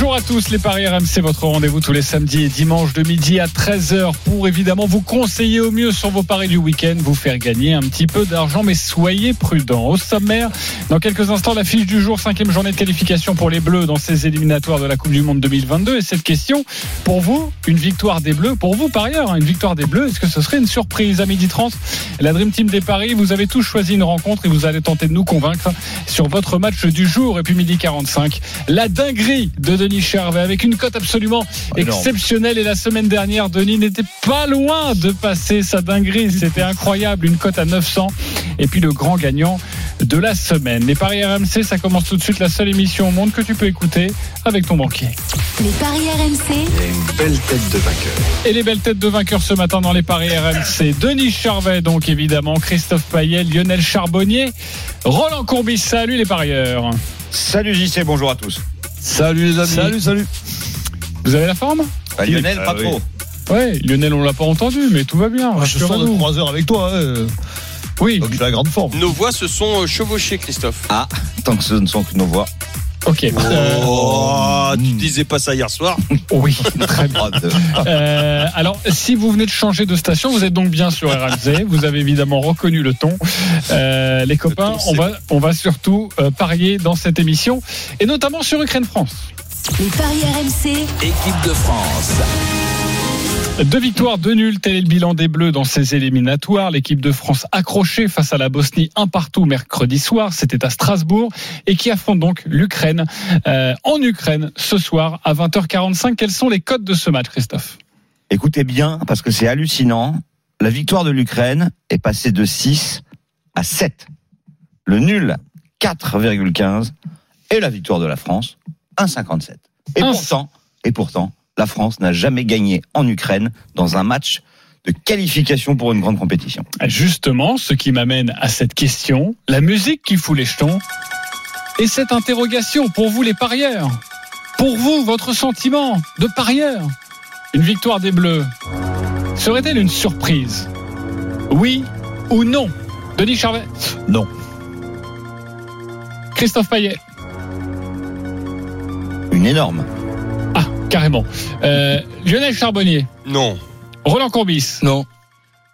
Bonjour à tous les Paris RMC, votre rendez-vous tous les samedis et dimanches de midi à 13h pour évidemment vous conseiller au mieux sur vos paris du week-end, vous faire gagner un petit peu d'argent, mais soyez prudents. Au sommaire, dans quelques instants, la fiche du jour, cinquième journée de qualification pour les Bleus dans ces éliminatoires de la Coupe du Monde 2022. Et cette question, pour vous, une victoire des Bleus, pour vous par hein, une victoire des Bleus, est-ce que ce serait une surprise? À midi 30 La Dream Team des Paris, vous avez tous choisi une rencontre et vous allez tenter de nous convaincre sur votre match du jour. Et puis midi 45, la dinguerie de Denis Charvet avec une cote absolument exceptionnelle. Et la semaine dernière, Denis n'était pas loin de passer sa dinguerie. C'était incroyable, une cote à 900. Et puis le grand gagnant de la semaine. Les Paris RMC, ça commence tout de suite, la seule émission au monde que tu peux écouter avec ton banquier. Les paris RMC, une belle tête de vainqueur. Et les belles têtes de vainqueurs ce matin dans les Paris RMC. Denis Charvet, donc évidemment, Christophe Payet, Lionel Charbonnier, Roland Courbis. Salut les parieurs. Salut JC, bonjour à tous. Salut les amis. Salut, salut. Vous avez la forme Bah, Lionel, Ah pas oui. trop. Ouais, Lionel, on l'a pas entendu, mais tout va bien. Ah, je sors de rassurez-vous. 3 heures avec toi, hein. Oui, donc j'ai la grande forme. Nos voix se sont euh, chevauchées, Christophe. Ah, tant que ce ne sont que nos voix. Ok. Euh, Oh, tu disais pas ça hier soir. oui, très bien. Euh, alors, si vous venez de changer de station, vous êtes donc bien sur RMC. Vous avez évidemment reconnu le ton. Euh, les copains, ton, on va, on va surtout euh, parier dans cette émission, et notamment sur Ukraine-France. les paris RMC, Équipe de France. Deux victoires, deux nuls, tel est le bilan des Bleus dans ces éliminatoires. L'équipe de France accrochée face à la Bosnie un partout mercredi soir, c'était à Strasbourg, et qui affronte donc l'Ukraine euh, en Ukraine ce soir à 20h45. Quels sont les codes de ce match, Christophe? Écoutez bien, parce que c'est hallucinant. La victoire de l'Ukraine est passée de 6 à 7. Le nul, 4,15. Et la victoire de la France, 1,57. Et Un- pourtant, et pourtant, la France n'a jamais gagné en Ukraine dans un match de qualification pour une grande compétition. Justement, ce qui m'amène à cette question, la musique qui fout les jetons, et cette interrogation pour vous les parieurs, pour vous, votre sentiment de parieur, une victoire des Bleus, serait-elle une surprise? Oui ou non? Denis Charvet? Non. Christophe Payet? Une énorme. Carrément. Euh, Lionel Charbonnier Non. Roland Courbis Non.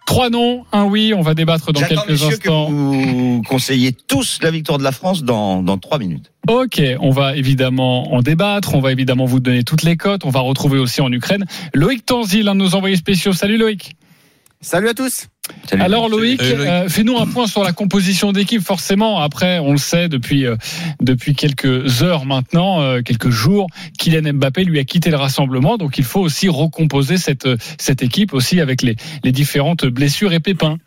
Trois noms, un oui, on va débattre dans quelques instants. que vous conseillez tous la victoire de la France dans, dans 3 minutes. Ok, on va évidemment en débattre, on va évidemment vous donner toutes les cotes, on va retrouver aussi en Ukraine Loïc Tanzi, l'un de nos envoyés spéciaux. Salut Loïc. Salut à tous. Salut. Alors Loïc. euh, fais-nous un point sur la composition d'équipe. Forcément, après, on le sait depuis euh, depuis quelques heures maintenant, euh, quelques jours, Kylian Mbappé lui a quitté le rassemblement, donc il faut aussi recomposer cette euh, cette équipe aussi avec les les différentes blessures et pépins.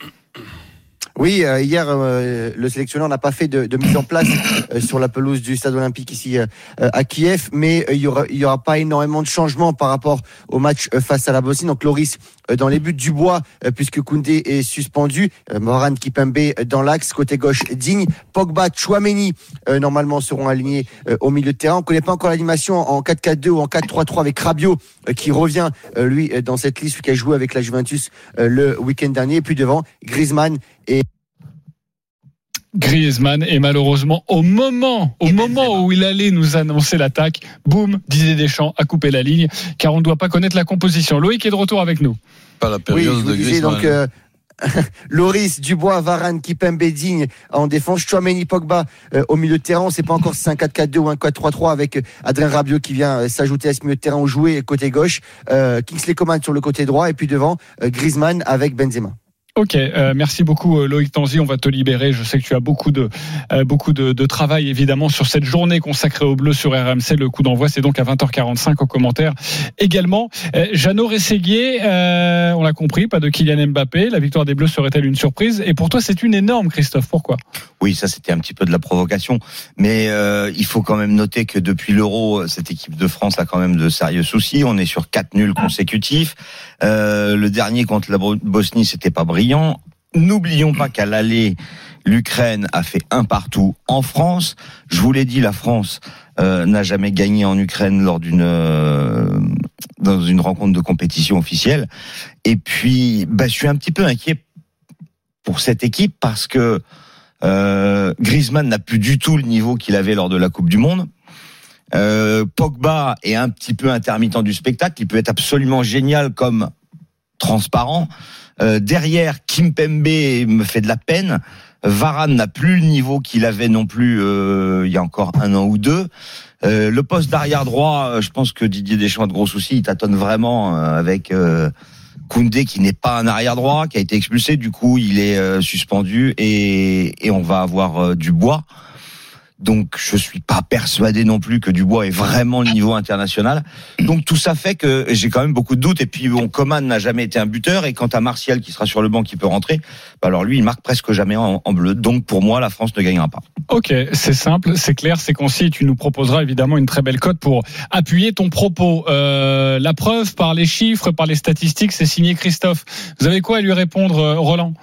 Oui, euh, hier, euh, le sélectionneur n'a pas fait de, mise en place euh, sur la pelouse du stade olympique ici à Kiev, mais il y aura, y aura pas énormément de changements par rapport au match face à la Bosnie. Donc Loris dans les buts du bois, euh, puisque Koundé est suspendu, Moran Kipembe dans l'axe, côté gauche Digne, Pogba, Chouameni normalement seront alignés au milieu de terrain. On connaît pas encore l'animation en 4-4-2 ou en 4-3-3 avec Rabiot qui revient euh, lui euh, dans cette liste, lui qui a joué avec la Juventus euh, le week-end dernier. Et puis devant Griezmann et Griezmann et malheureusement au moment au moment où il allait nous annoncer l'attaque, boum, Didier Deschamps a coupé la ligne car on ne doit pas connaître la composition. Loïc est de retour avec nous. Pas la Oui, période je vous de disais Griezmann. donc euh, Loris, Dubois, Varane, Kipembe, Digne en défense, Chouameni, Pogba euh, au milieu de terrain. Sait pas encore si c'est un 4-4-2 ou un 4-3-3 avec euh, Adrien Rabiot qui vient euh, s'ajouter à ce milieu de terrain où jouer côté gauche, euh, Kingsley Coman sur le côté droit et puis devant euh, Griezmann avec Benzema. Ok, euh, merci beaucoup euh, Loïc Tanzi. On va te libérer. Je sais que tu as beaucoup de euh, travail évidemment sur cette journée consacrée au bleu sur RMC. Le coup d'envoi c'est donc à 20h45 au commentaire également. Euh, Jeannot Rességuier, on l'a compris, pas de Kylian Mbappé. La victoire des Bleus serait-elle une surprise? Et pour toi c'est une énorme, Christophe. Pourquoi? Oui, ça c'était un petit peu de la provocation, mais il faut quand même noter que depuis l'Euro, cette équipe de France a quand même de sérieux soucis. On est sur quatre nuls consécutifs. Le dernier contre la Bosnie, c'était pas brillant. N'oublions pas qu'à l'aller, l'Ukraine a fait un partout en France. Je vous l'ai dit, la France euh, n'a jamais gagné en Ukraine lors d'une euh, dans une rencontre de compétition officielle. Et puis, bah, je suis un petit peu inquiet pour cette équipe parce que euh, Griezmann n'a plus du tout le niveau qu'il avait lors de la Coupe du Monde. Pogba est un petit peu intermittent du spectacle. Il peut être absolument génial comme transparent. Euh, derrière, Kimpembe me fait de la peine. Varane n'a plus le niveau qu'il avait non plus euh, il y a encore un an ou deux. Euh, le poste d'arrière droit, euh, je pense que Didier Deschamps a de gros soucis. Il tâtonne vraiment avec Koundé qui n'est pas un arrière droit, qui a été expulsé. Du coup, il est suspendu et, on va avoir euh, Dubois. Donc, je suis pas persuadé non plus que Dubois est vraiment le niveau international. Donc, tout ça fait que j'ai quand même beaucoup de doutes. Et puis, bon, Coman n'a jamais été un buteur. Et quant à Martial qui sera sur le banc, qui peut rentrer, bah alors lui, il marque presque jamais en, en bleu. Donc, pour moi, la France ne gagnera pas. Ok, c'est simple, c'est clair, c'est concis. Tu nous proposeras évidemment une très belle cote pour appuyer ton propos. Euh, la preuve par les chiffres, par les statistiques, c'est signé Christophe. Vous avez quoi à lui répondre, euh, Roland?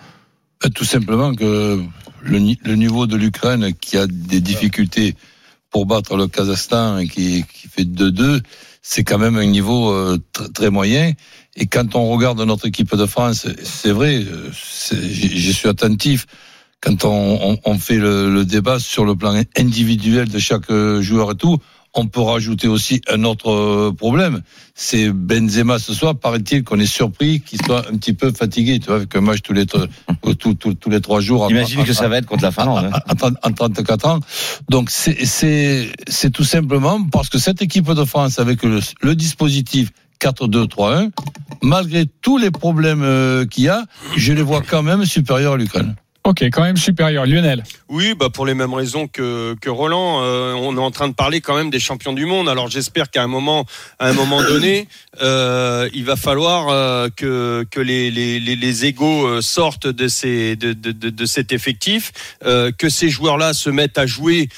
Euh, Tout simplement que le, ni- le niveau de l'Ukraine qui a des difficultés pour battre le Kazakhstan et qui, qui fait 2-2, c'est quand même un niveau euh, tr- très moyen. Et quand on regarde notre équipe de France, c'est vrai, euh, j'y suis attentif. Quand on, fait le, le débat sur le plan individuel de chaque euh, joueur et tout, on peut rajouter aussi un autre euh, problème. C'est Benzema ce soir, paraît-il qu'on est surpris qu'il soit un petit peu fatigué, tu vois, avec un match tous les, tr- tous, tous- tous les trois jours. Imagine que ça va être contre la Finlande. en, 30 en 34 ans. Donc c'est c'est c'est tout simplement parce que cette équipe de France avec le, le dispositif 4-2-3-1, malgré tous les problèmes euh, qu'il y a, je les vois quand même supérieurs à l'Ukraine. Ok, quand même supérieur. Lionel Oui, bah pour les mêmes raisons que, que Roland, euh, on est en train de parler quand même des champions du monde. Alors j'espère qu'à un moment, à un moment donné, euh, il va falloir euh, que, que les, les, les, les égaux sortent de, ces, de, de, de, de cet effectif, que ces joueurs-là se mettent à jouer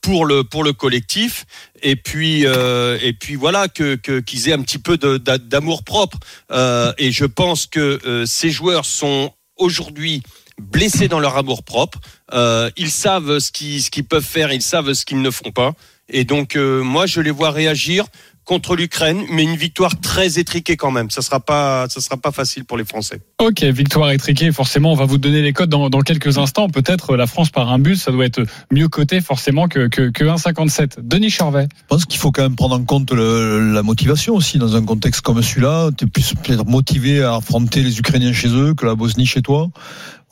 pour le pour le collectif. Et puis euh, et puis voilà que qu'ils aient un petit peu d'amour propre. Euh, et je pense que euh, ces joueurs sont aujourd'hui blessés dans leur amour propre. Euh, ils savent ce qu'ils ce qu'ils peuvent faire, ils savent ce qu'ils ne font pas. Et donc euh, moi je les vois réagir contre l'Ukraine, mais une victoire très étriquée quand même. Ça sera pas ça sera pas facile pour les Français. Ok, victoire étriquée. Forcément, on va vous donner les codes dans, dans quelques instants. Peut-être euh, la France par un but, ça doit être mieux coté forcément que, que, que 1,57. Denis Charvet. Je pense qu'il faut quand même prendre en compte le- la motivation aussi dans un contexte comme celui-là. Tu es plus peut-être motivé à affronter les Ukrainiens chez eux que la Bosnie chez toi.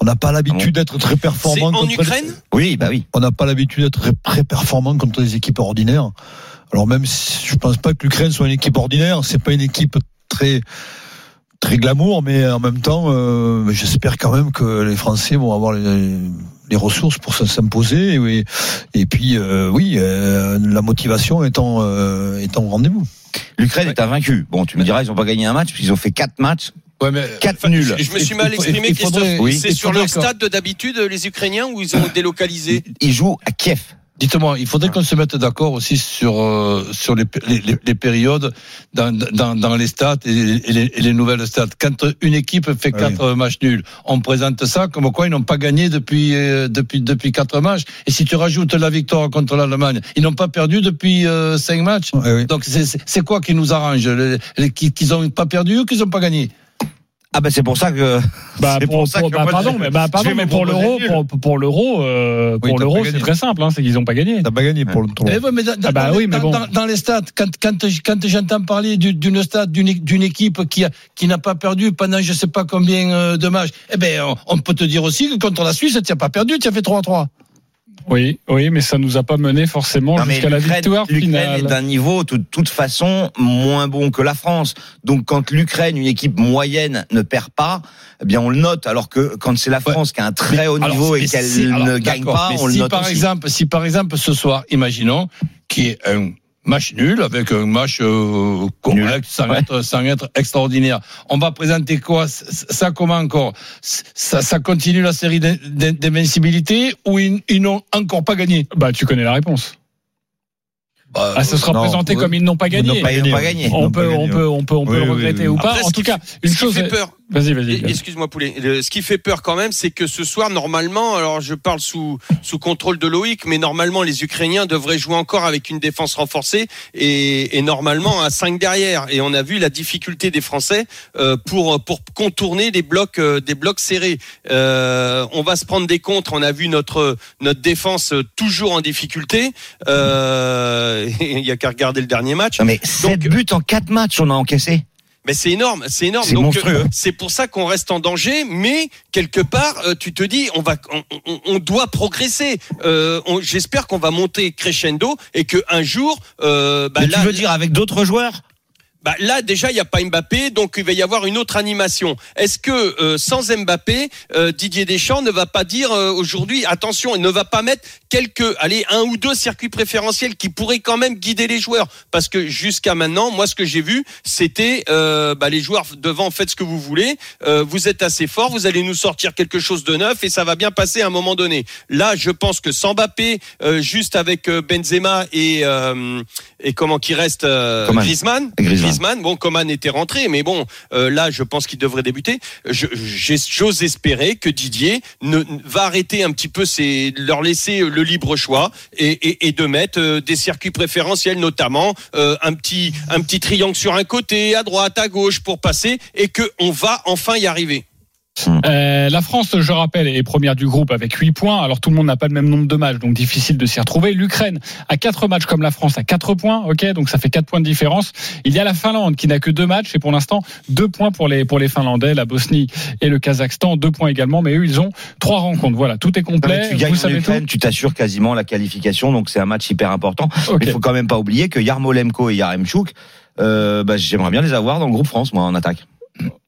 On n'a pas l'habitude d'être très C'est performant. en contre les- Ukraine? Oui, bah oui. On n'a pas l'habitude d'être très, très performant contre les équipes ordinaires. Alors même si je pense pas que l'Ukraine soit une équipe ordinaire, c'est pas une équipe très très glamour, mais en même temps, euh, j'espère quand même que les Français vont avoir les, les ressources pour s'imposer. Et, oui, et puis, euh, oui, euh, la motivation étant euh, étant au rendez-vous. L'Ukraine est invaincue. Bon, tu me diras, ils ont pas gagné un match, puisqu'ils ont fait quatre matchs, Ouais, mais quatre Enfin, nuls. Je, je me suis mal exprimé, il faudrait- Christophe. oui, c'est sur leur stade de d'habitude les Ukrainiens ou ils ont délocalisé Ils jouent à Kiev. Dites-moi, il faudrait qu'on se mette d'accord aussi sur euh, sur les, les, périodes dans, dans, dans les stats et les, et les- et les nouvelles stats. Quand une équipe fait Oui. quatre matchs nuls, on présente ça comme quoi ils n'ont pas gagné depuis euh, depuis depuis quatre matchs. Et si tu rajoutes la victoire contre l'Allemagne, ils n'ont pas perdu depuis euh, cinq matchs. Oui. Donc c'est- quoi qui nous arrange? Qu'ils qu'ils ont pas perdu ou qu'ils ont pas gagné? Ah bah c'est pour ça que. Bah, c'est pour, pour ça que bah, moi, pardon, mais, bah, pardon, mais pour l'euro, pour, pour l'euro, euh, Oui, pour l'euro, c'est très simple, hein, c'est qu'ils n'ont pas gagné. T'as pas gagné pour le tournoi. Eh ouais, mais dans, Ah bah oui, mais dans- bon. dans- dans les stats, quand, quand, quand j'entends parler du- d'une stade d'une d'une équipe qui, a- qui n'a pas perdu pendant je sais pas combien euh, de matchs, eh ben, on, on peut te dire aussi que contre la Suisse, tu n'as pas perdu, tu as fait 3-3. Oui, oui, mais ça nous a pas mené forcément jusqu'à la victoire L'Ukraine est finale. d'un niveau de toute façon moins bon que la France. Donc quand l'Ukraine, une équipe moyenne, ne perd pas, eh bien on le note. Alors que quand c'est la Ouais. France qui a un très haut Alors, niveau et qu'elle ne gagne pas, mais on le si note par aussi. exemple, si par exemple ce soir, imaginons qu'il y ait un match nul avec un match euh, correct sans, Ouais. être, sans être extraordinaire. On va présenter quoi? Ça comment encore? Ça, ça continue la série d'in- d'in- d'invincibilité ou ils, ils n'ont encore pas gagné? Bah, tu connais la réponse. Bah, Ah, ce sera non, présenté comme ils n'ont pas Ils gagné. Bah, ils n'ont pas gagné. On peut, pas on peut, on peut, on peut Oui, le regretter oui. ou pas. Après, en tout cas, une chose. fait est- peur, Vas-y, vas-y. Excuse-moi Poulet. Le- ce qui fait peur quand même, c'est que ce soir, normalement, alors je parle sous sous contrôle de Loïc, mais normalement les Ukrainiens devraient jouer encore avec une défense renforcée et, et normalement à 5 derrière. Et on a vu la difficulté des Français euh, pour pour contourner des blocs euh, des blocs serrés. Euh, on va se prendre des contres. On a vu notre notre défense euh, toujours en difficulté. Euh, Il y a qu'à regarder le dernier match. Non, mais 7 buts en 4 matchs, on a encaissé. Mais c'est énorme, c'est énorme. C'est Donc monstrueux. euh, c'est pour ça qu'on reste en danger, mais quelque part, euh, tu te dis, on va, on, on- on doit progresser. Euh, on- J'espère qu'on va monter crescendo et que un jour, euh, bah, Mais là, tu veux dire avec d'autres joueurs? bah, là déjà il n'y a pas Mbappé, donc il va y avoir une autre animation. Est-ce que euh, sans Mbappé, euh, Didier Deschamps ne va pas dire euh, aujourd'hui, attention, il ne va pas mettre quelques, allez, un ou deux circuits préférentiels qui pourraient quand même guider les joueurs, parce que jusqu'à maintenant, moi ce que j'ai vu, c'était euh, bah, les joueurs devant, faites ce que vous voulez, euh, vous êtes assez fort, vous allez nous sortir quelque chose de neuf et ça va bien passer à un moment donné. Là, je pense que sans Mbappé, euh, juste avec euh, Benzema et euh, et comment qui reste euh. Griezmann, Griezmann. Griezmann, bon, Coman était rentré, mais bon, euh, là, je pense qu'il devrait débuter. J'ose espérer que Didier ne, va arrêter un petit peu, ses, leur laisser le libre choix et, de mettre euh, des circuits préférentiels, notamment euh, un petit un petit triangle sur un côté, à droite, à gauche, pour passer, et que on va enfin y arriver. Euh, la France, je rappelle, est première du groupe avec 8 points. Alors tout le monde n'a pas le même nombre de matchs, donc difficile de s'y retrouver. L'Ukraine a 4 matchs comme la France à 4 points, ok, donc ça fait 4 points de différence. Il y a la Finlande qui n'a que 2 matchs et pour l'instant 2 points pour les pour les Finlandais, la Bosnie et le Kazakhstan, 2 points également, mais eux ils ont 3 rencontres. Voilà, tout est Non, complet. tu gagnes Vous en savez tout. Ukraine, tu t'assures quasiment la qualification, donc c'est un match hyper important. Il faut quand même pas oublier que Yarmolenko et Yaremchuk, euh, bah, j'aimerais bien les avoir dans le groupe France, moi, en attaque.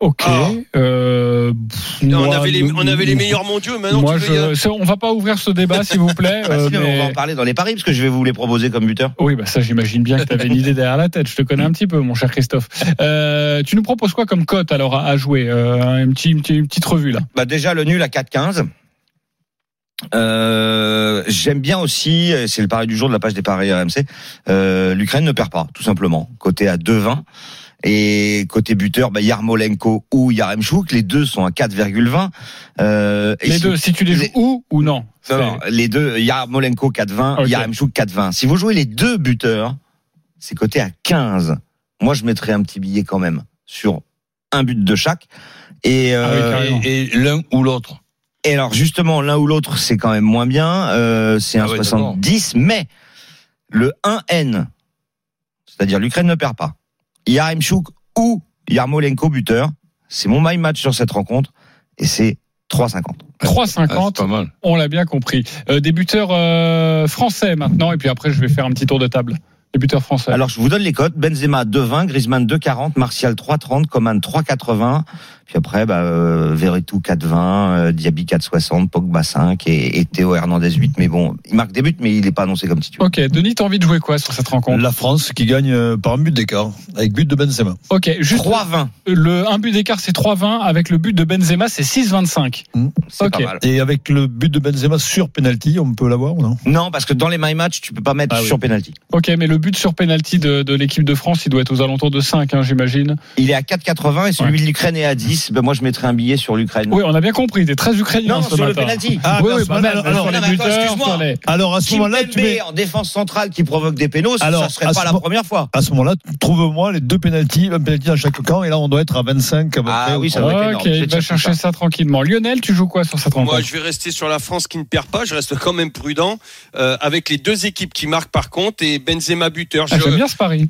Ok. Ah. Euh, pff, on moi, avait les on avait les meilleurs mondiaux, maintenant Moi, tu veux y je, ça, on va pas ouvrir ce débat, s'il vous plaît. Bah, euh, mais- On va en parler dans les paris, parce que je vais vous les proposer comme buteur. Oui, bah ça, j'imagine bien que tu avais une idée derrière la tête. Je te connais un petit peu, mon cher Christophe. Euh, tu nous proposes quoi comme cote alors à, jouer euh, une, petite, une revue là? Bah, déjà, le nul à 4-15. Euh, J'aime bien aussi, c'est le pari du jour de la page des paris RMC, euh, l'Ukraine ne perd pas, tout simplement. Côté à 2,20. Et côté buteur, bah, Yarmolenko ou Yaremchuk, les deux sont à 4,20. Euh, et Les si- deux, si tu les joues les- où ou non? Non, non, les deux, Yarmolenko 4,20, Ok. Yaremchuk 4,20. Si vous jouez les deux buteurs, c'est coté à 15. Moi, je mettrais un petit billet quand même sur un but de chaque. Et, Ah oui, euh. Et, et l'un ou l'autre. et alors justement, l'un ou l'autre, c'est quand même moins bien. Euh, c'est un Ah oui, 70, mais le 1N, c'est-à-dire l'Ukraine ne perd pas. Yaremchuk ou Yarmolenko buteur, c'est mon my match sur cette rencontre et c'est 3,50. Ah, 3,50. c'est pas mal. On l'a bien compris. Euh, des buteurs euh, français maintenant, et puis après, je vais faire un petit tour de table. Des buteurs français. Alors, je vous donne les cotes. Benzema 2,20, Griezmann 2,40, Martial 3,30, Coman 3,80. Puis après, bah, euh, Verretou 4,20, euh, Diaby 4,60, Pogba 5 et, et Théo Hernandez 8. Mais bon, il marque des buts, mais il n'est pas annoncé comme titulaire. Ok, Denis, t'as envie de jouer quoi sur cette rencontre? La France qui gagne euh, par un but d'écart, avec but de Benzema. Ok, juste 3,20, le un but d'écart, c'est 3,20 avec le but de Benzema, c'est 6,25. c'est Ok. pas mal. Et avec le but de Benzema sur penalty, on peut l'avoir ou non? Non, parce que dans les my match, tu peux pas mettre Ah oui. sur penalty. Ok, mais le but sur penalty de, de l'équipe de France, il doit être aux alentours de 5, hein, j'imagine. Il est à 4,80 et celui de l'Ukraine est à 10. Ben moi, je mettrais un billet sur l'Ukraine. Oui, on a bien compris, t'es très ukrainien non, ce sur le penalty. Ah, oui, oui, bah, alors, les buteurs, les... Alors à ce moment-là, tu mets. en défense centrale qui provoque des pénaux, ça Alors, ne serait à pas la première fois. À ce moment-là, trouve-moi les deux penalties, un penalty dans chaque camp, et là on doit être à 25 à peu Ah oui, ou ça être Ok, il vais va chercher ça. tranquillement. Lionel, tu joues quoi sur cette rencontre Moi, je vais rester sur la France qui ne perd pas. Je reste quand même prudent euh, avec les deux équipes qui marquent par contre et Benzema buteur. Ah, J'aime bien ce pari.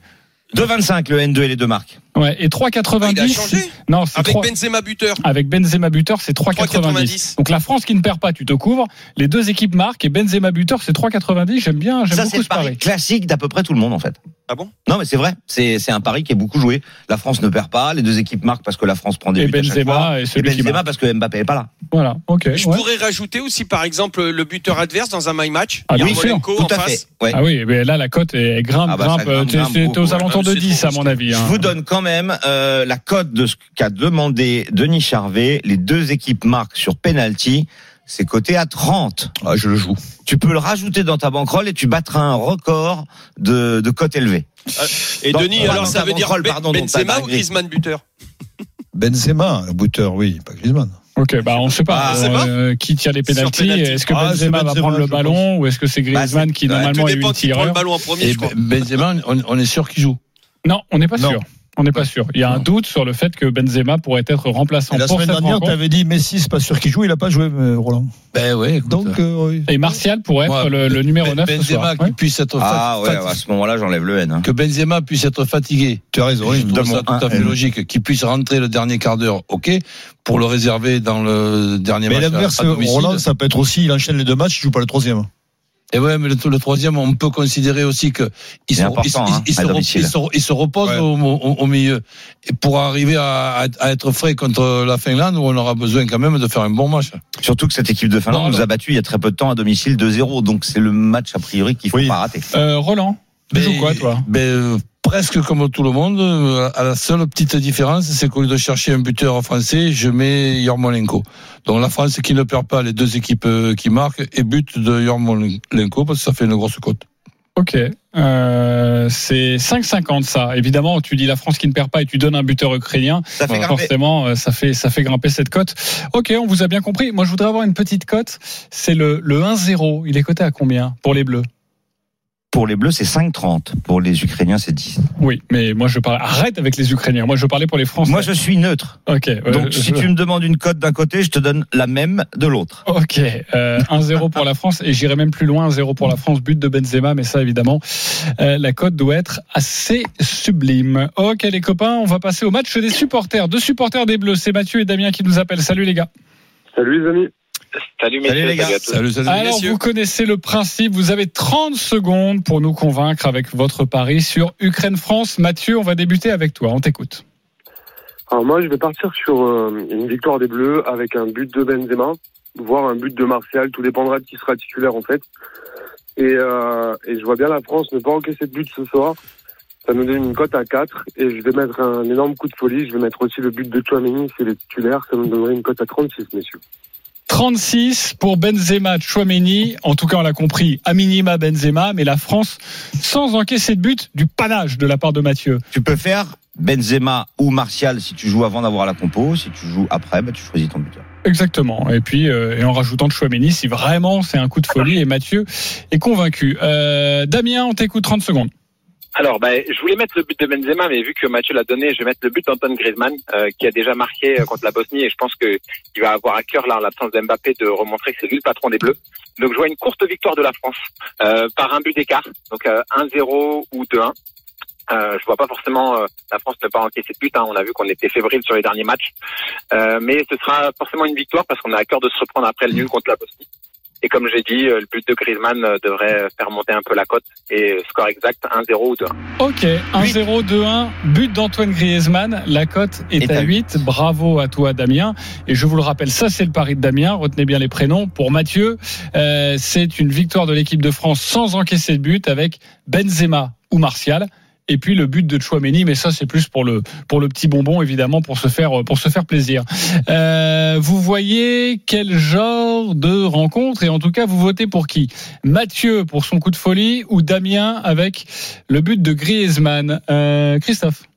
2,25 le N2 et les deux marques. Ouais, et Ah, il a 3,90. changé non, avec 3. Benzema buteur. Avec Benzema buteur, c'est 3,90. 3,90. Donc la France qui ne perd pas, tu te couvres. Les deux équipes marquent et Benzema buteur, c'est 3,90. J'aime bien, j'aime Ça, beaucoup c'est le ce pari. pari classique d'à peu près tout le monde, en fait. Ah bon? Non, mais c'est vrai. C'est c'est un pari qui est beaucoup joué. La France ne perd pas. Les deux équipes marquent parce que la France prend des Et buts à chaque fois. Benzema Et celui Benzema parce que Mbappé est pas là. Voilà, ok. Je ouais. pourrais rajouter aussi, par exemple, le buteur adverse dans un my match. Ah, Yarmolenko Tout à face. fait. Ouais. Ah oui, mais là la cote est grimpe, Ah bah, grimpe. grimpe, T'es- aux alentours de Ah, c'est 10 trop à mon avis. Je hein. vous donne quand même euh, la cote de ce qu'a demandé Denis Charvet. Les deux équipes marquent sur penalty. C'est coté à 30. Ah, je le joue. Tu peux le rajouter dans ta banquerolle et tu battras un record de, de cote élevée. Et Dans- Denis, alors ça veut dire Ben- pardon, donc Benzema ou. Griezmann buteur Benzema, le buteur, oui, pas Griezmann. Ok, bah on sait pas Ah, euh, qui tire les pénalties. penalty. Est-ce que Ah, Benzema va Benzema, prendre le ballon ou est-ce que c'est Bah, Griezmann c'est- qui normalement est dépend une qui prend le tireur ballon en premier, Et je crois. Ben- Benzema, on, on est sûr qu'il joue. Non, on n'est pas Non. sûr. On n'est pas sûr. Il y a un doute sur le fait que Benzema pourrait être remplaçant Et la pour semaine dernière, tu avais dit Messi, c'est pas sûr qu'il joue, il a pas joué, euh, Roland. Ben oui. écoute. Donc, euh, oui. Et Martial pourrait être le, le numéro Ben- 9 ce Benzema soir. qui Ouais. puisse être Ah fat- ouais, à ce moment-là, j'enlève le N. hein. que Benzema puisse être fatigué. tu as raison. Je trouve ça tout à fait N. logique. Qu'il puisse rentrer le dernier quart d'heure, ok, pour le réserver dans le dernier Mais match. à- l'inverse. Roland, ça peut être aussi, il enchaîne les deux matchs, il joue pas le troisième. Et ouais, mais le, le troisième, on peut considérer aussi que il C'est se, il se- hein, il se il se- il se repose Ouais. au, au- au milieu. Et pour arriver à, à- à être frais contre la Finlande, où on aura besoin quand même de faire un bon match. Surtout que cette équipe de Finlande Non, nous a battu il y a très peu de temps à domicile 2-0. Donc c'est le match a priori qu'il faut Oui. pas rater. Euh, Roland, tu joues quoi toi? ben, euh, Presque comme tout le monde, euh, à la seule petite différence, c'est qu'au lieu de chercher un buteur français, je mets Yormolenko. Donc la France qui ne perd pas les deux équipes euh, qui marquent et but de Yormolenko parce que ça fait une grosse cote. Ok. Euh, c'est 5,50 ça. Évidemment, tu dis la France qui ne perd pas et tu donnes un buteur ukrainien. Ça fait forcément, euh, ça fait, ça fait grimper cette cote. Ok, on vous a bien compris. Moi, je voudrais avoir une petite cote. C'est le, le 1-0. Il est coté à combien pour les Bleus? Pour les Bleus, c'est 5-30. Pour les Ukrainiens, c'est 10. Oui, mais moi, je parlais. Arrête avec les Ukrainiens. Moi, je parlais pour les Français. Moi, je suis neutre. Ok. euh, Donc si tu me demandes une cote d'un côté, je te donne la même de l'autre. Ok, euh, 1-0 pour la France et j'irai même plus loin, 1-0 pour la France, but de Benzema, mais ça évidemment, euh, la cote doit être assez sublime. Ok les copains, on va passer au match des supporters, deux supporters des Bleus, c'est Mathieu et Damien qui nous appellent. Salut les gars. Salut les amis. Salut, Salut, les gars. à tous. Salut, salut. Alors messieurs. vous connaissez le principe, vous avez 30 secondes pour nous convaincre avec votre pari sur Ukraine-France. Mathieu, on va débuter avec toi, on t'écoute. Alors moi je vais partir sur euh, une victoire des Bleus avec un but de Benzema, voire un but de Martial, tout dépendra de qui sera titulaire en fait. Et, euh, et je vois bien la France ne pas encaisser de but ce soir. Ça nous donne une cote à 4 et je vais mettre un énorme coup de folie. Je vais mettre aussi le but de Chouameni, c'est les titulaires. Ça nous donnerait une cote à 36 messieurs. 36 pour Benzema, Chouameni. En tout cas, on l'a compris, à minima Benzema, mais la France sans encaisser de but, du panache de la part de Mathieu. Tu peux faire Benzema ou Martial si tu joues avant d'avoir la compo. Si tu joues après, bah, tu choisis ton buteur. Exactement. Et puis, euh, et en rajoutant de Chouameni, si vraiment c'est un coup de folie, et Mathieu est convaincu. Euh, Damien, on t'écoute 30 secondes. Alors, ben, je voulais mettre le but de Benzema, mais vu que Mathieu l'a donné, je vais mettre le but d'Antoine Griezmann, euh, qui a déjà marqué euh, contre la Bosnie, et je pense que il va avoir à cœur, là, en l'absence d'Mbappé, de remontrer que c'est lui le patron des Bleus. Donc, je vois une courte victoire de la France, euh, par un but d'écart, donc euh, 1-0 ou 2-1. Euh, je vois pas forcément la France ne pas encaisser de but. Hein. On a vu qu'on était fébrile sur les derniers matchs, mais ce sera forcément une victoire parce qu'on a à cœur de se reprendre après le nul contre la Bosnie. Et comme j'ai dit, euh, le but de Griezmann euh, devrait faire monter un peu la cote. Et euh, score exact 1-0 ou 2-1. Ok, 1-0, 2-1, but d'Antoine Griezmann. La cote est, Est à à 8. Bravo à toi, Damien. Et je vous le rappelle, ça, c'est le pari de Damien. Retenez bien les prénoms. Pour Mathieu, euh, c'est une victoire de l'équipe de France sans encaisser de but avec Benzema ou Martial. Et puis le but de Chouameni, mais ça c'est plus pour le pour le petit bonbon évidemment pour se faire pour se faire plaisir. Euh, vous voyez quel genre de rencontre et en tout cas vous votez pour qui? Mathieu pour son coup de folie ou Damien avec le but de Griezmann? Euh, Christophe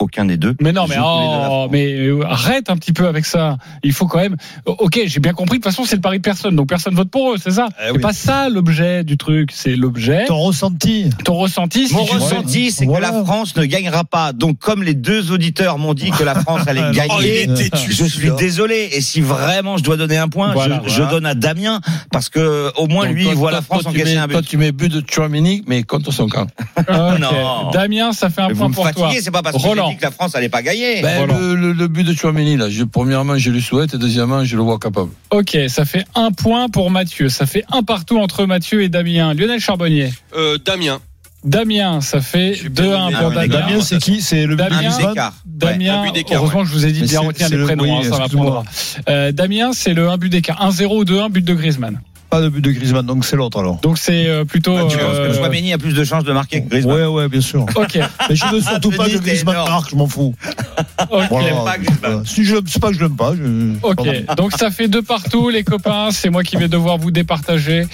Aucun des deux. Mais non mais oh, mais euh, arrête un petit peu avec ça. Il faut quand même OK, j'ai bien compris de toute façon c'est le pari de personne donc personne vote pour eux, c'est ça? Eh C'est oui. pas ça l'objet du truc, c'est l'objet Ton ressenti. ton ressenti si Mon tu- ressenti, c'est Voilà. que la France ne gagnera pas. Donc, comme les deux auditeurs m'ont dit que la France allait Oh, gagner, têtu, je suis désolé. Et si vraiment je dois donner un point, Voilà, je, voilà. je donne à Damien parce que au moins Donc, lui, toi- il voit toi- la France toi, encaisser mets- un Toi, but. tu mets but de Chouamini, mais contre son camp. Ok. Non. Damien, ça fait un Mais vous point me pour toi. fatiguez, c'est pas parce Roland. Dit que la France allait pas gagner. Ben, Voilà. le, le- le but de Chouamini, là, je, premièrement, je lui souhaite, et deuxièmement, je le vois capable. Ok, ça fait un point pour Mathieu. Ça fait un partout entre Mathieu et Damien. Lionel Charbonnier. Euh, Damien. Damien, ça fait Je vais pas 2-1 donner pour Damien. Damien, c'est qui C'est le Damien. but d'écart. Damien, un but heureusement que je vous ai dit de bien c'est- retenir les le- prénoms, oui, hein, ça m'apprendra. Euh, Damien, c'est le 1 but d'écart. 1-0 ou 2-1, but de Griezmann. Pas de but de Griezmann, donc c'est l'autre alors. Donc c'est euh, plutôt. Ah, tu penses euh, que Chouameni a plus de chances de marquer que Griezmann Ouais, ouais, bien sûr. Ok, Mais je veux surtout pas Denis, que Griezmann marque, je m'en fous. aime pas Griezmann. Voilà. Si je l'aime, c'est pas que je l'aime pas. je- pardon. Ok, donc ça fait deux partout, les copains. C'est moi qui vais devoir vous départager.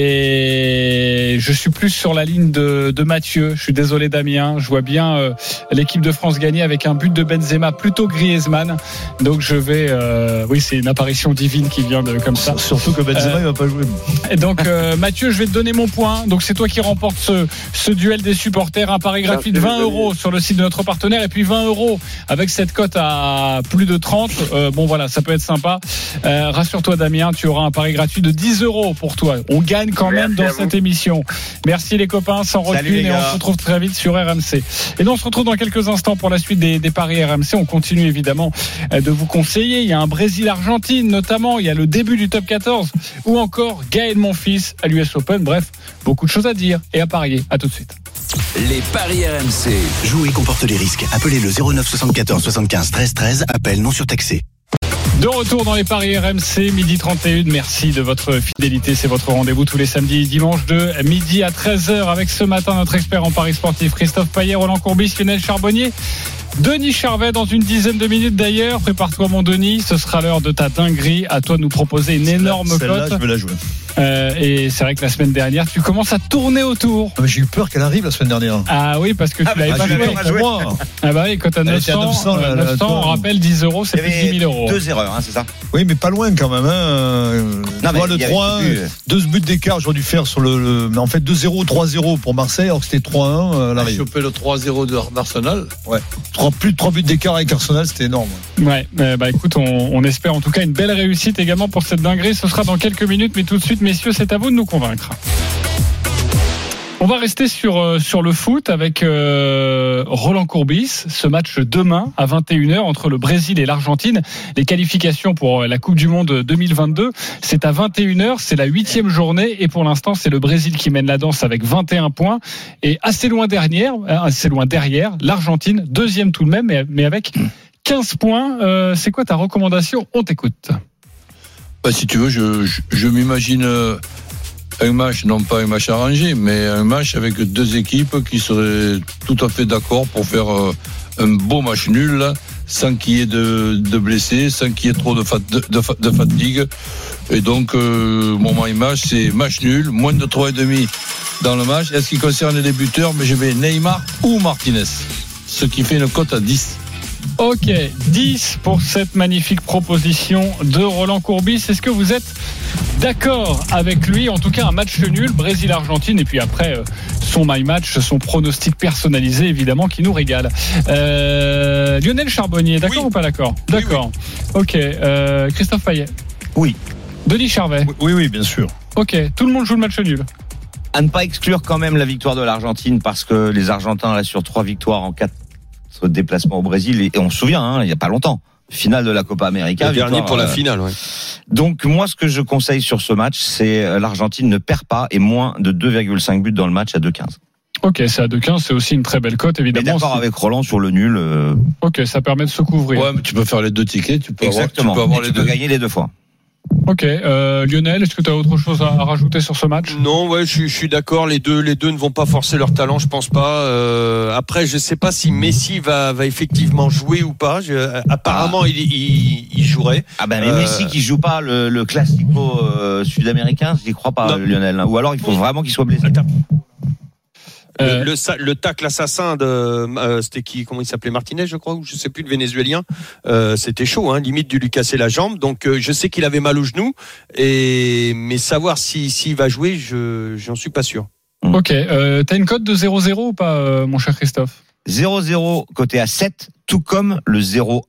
Et je suis plus sur la ligne de, de Mathieu. Je suis désolé, Damien. Je vois bien euh, l'équipe de France gagner avec un but de Benzema, plutôt Griezmann. Donc je vais. euh, oui, c'est une apparition divine qui vient de comme ça. Surtout que Benzema, Euh, va pas jouer. Et donc euh, Mathieu, je vais te donner mon point. Donc c'est toi qui remporte ce, ce duel des supporters. Un pari gratuit de 20 euros sur le site de notre partenaire et puis 20 euros avec cette cote à plus de 30. Euh, bon voilà, ça peut être sympa. Euh, Rassure-toi Damien, tu auras un pari gratuit de 10 euros pour toi. On gagne quand même dans cette émission. Merci les copains, sans recul et on se retrouve très vite sur RMC. Et donc on se retrouve dans quelques instants pour la suite des, des paris RMC. On continue évidemment de vous conseiller. Il y a un Brésil-Argentine notamment. Il y a le début du top 14 ou encore Gaël Monfils à l'US Open. Bref, beaucoup de choses à dire et à parier. À tout de suite. Les paris RMC. Jouer comporte les risques. Appelez le 09 74 75 13 13. Appel non surtaxé. De retour dans les paris RMC, midi 31. Merci de votre fidélité. C'est votre rendez-vous tous les samedis et dimanches de midi à 13h avec ce matin notre expert en paris sportif Christophe Payet, Roland Courbis, Lionel Charbonnier. Denis Charvet dans une dizaine de minutes d'ailleurs. Prépare-toi mon Denis, ce sera l'heure de ta dinguerie. À toi de nous proposer une énorme cote. Euh, et c'est vrai que la semaine dernière, tu commences à tourner autour. Ah, J'ai eu peur qu'elle arrive la semaine dernière. Ah oui, parce que tu Ah, l'avais bah, pas joué. Pour moi. Ah bah oui, quand t'as Elle était 900, à 900, euh, là, là, 900, toi. on rappelle 10 euros, c'est plus de avait 10 000 euros. deux erreurs, hein, c'est ça Oui, mais pas loin quand même. Hein. Mais vois, le il y avait 3-1, plus, euh, deux buts d'écart, j'aurais dû faire sur le. le- mais en fait, 2-0, 3-0 pour Marseille, alors que c'était 3-1 euh, à a l'arrivée. chopé le 3-0 de- d'Arsenal. Trois- Plus de 3 buts d'écart avec Arsenal, c'était énorme. Ouais, euh, bah écoute, on, on espère en tout cas une belle réussite également pour cette dinguerie. Ce sera dans quelques minutes, mais tout de suite, messieurs, c'est à vous de nous convaincre. On va rester sur, euh, le foot avec euh, Roland Courbis. Ce match demain à 21h entre le Brésil et l'Argentine. Les qualifications pour euh, la Coupe du Monde 2022, c'est à 21h. C'est la huitième journée et pour l'instant, c'est le Brésil qui mène la danse avec 21 points et assez loin derrière, assez loin derrière, l'Argentine deuxième tout de même, mais, avec 15 points. C'est quoi ta recommandation? On t'écoute. Bah, si tu veux, je, je, je m'imagine euh, un match, non pas un match arrangé, mais un match avec deux équipes qui seraient tout à fait d'accord pour faire euh, un beau match nul, sans qu'il y ait de, de blessés, sans qu'il y ait trop de, fat- de, de fa- de fatigue. Et donc, euh, mon my match, c'est match nul, moins de 3,5 dans le match. Est-ce qui concerne les buteurs Mais je mets Neymar ou Martinez, ce qui fait une cote à 10. Ok, 10 pour cette magnifique proposition de Roland Courbis. Est-ce que vous êtes d'accord avec lui? En tout cas, un match nul, Brésil-Argentine, et puis après, euh, son my match, son pronostic personnalisé, évidemment, qui nous régale. Euh, Lionel Charbonnier, d'accord Oui. ou pas d'accord? Oui, D'accord. Ok, euh, Christophe Payet Oui. Denis Charvet Oui, oui, bien sûr. Ok, tout le monde joue le match nul. À ne pas exclure quand même la victoire de l'Argentine parce que les Argentins restent sur trois victoires en quatre déplacements au Brésil et, et on se souvient, hein, il n'y a pas longtemps, finale de la Copa América. Le dernier pour la euh, finale, ouais. Donc moi, ce que je conseille sur ce match, c'est euh, l'Argentine ne perd pas et moins de 2,5 buts dans le match à 2,15. Ok, c'est à 2-15, c'est aussi une très belle cote, Mais évidemment. d'accord avec Roland sur le nul. euh, Ok, ça permet de se couvrir. Ouais, mais tu peux faire les deux tickets, tu peux exactement. avoir, tu peux avoir Et les tu peux deux. gagner les deux fois. Ok, euh, Lionel, est-ce que tu as autre chose à rajouter sur ce match? Non, ouais, je, suis- je suis d'accord. Les deux, les deux ne vont pas forcer leur talent, je pense pas. Euh, après, je sais pas si Messi va, va effectivement jouer ou pas. Je- euh, apparemment, il, il, il jouerait. Ah ben mais Euh, Messi qui joue pas le, le classico euh, sud-américain, j'y crois pas Non. Lionel. Ou alors il faut vraiment qu'il soit blessé. Euh, Le, le, le tacle assassin de euh, c'était qui comment il s'appelait Martinez je crois ou je sais plus le vénézuélien. Euh, c'était chaud hein, limite de lui casser la jambe. Donc euh, je sais qu'il avait mal au genou. Et mais savoir si s'il va jouer je j'en suis pas sûr. Ok, euh, t'as une cote de 0-0 ou pas, euh, mon cher Christophe? 0-0 côté à 7, tout comme le 0-1.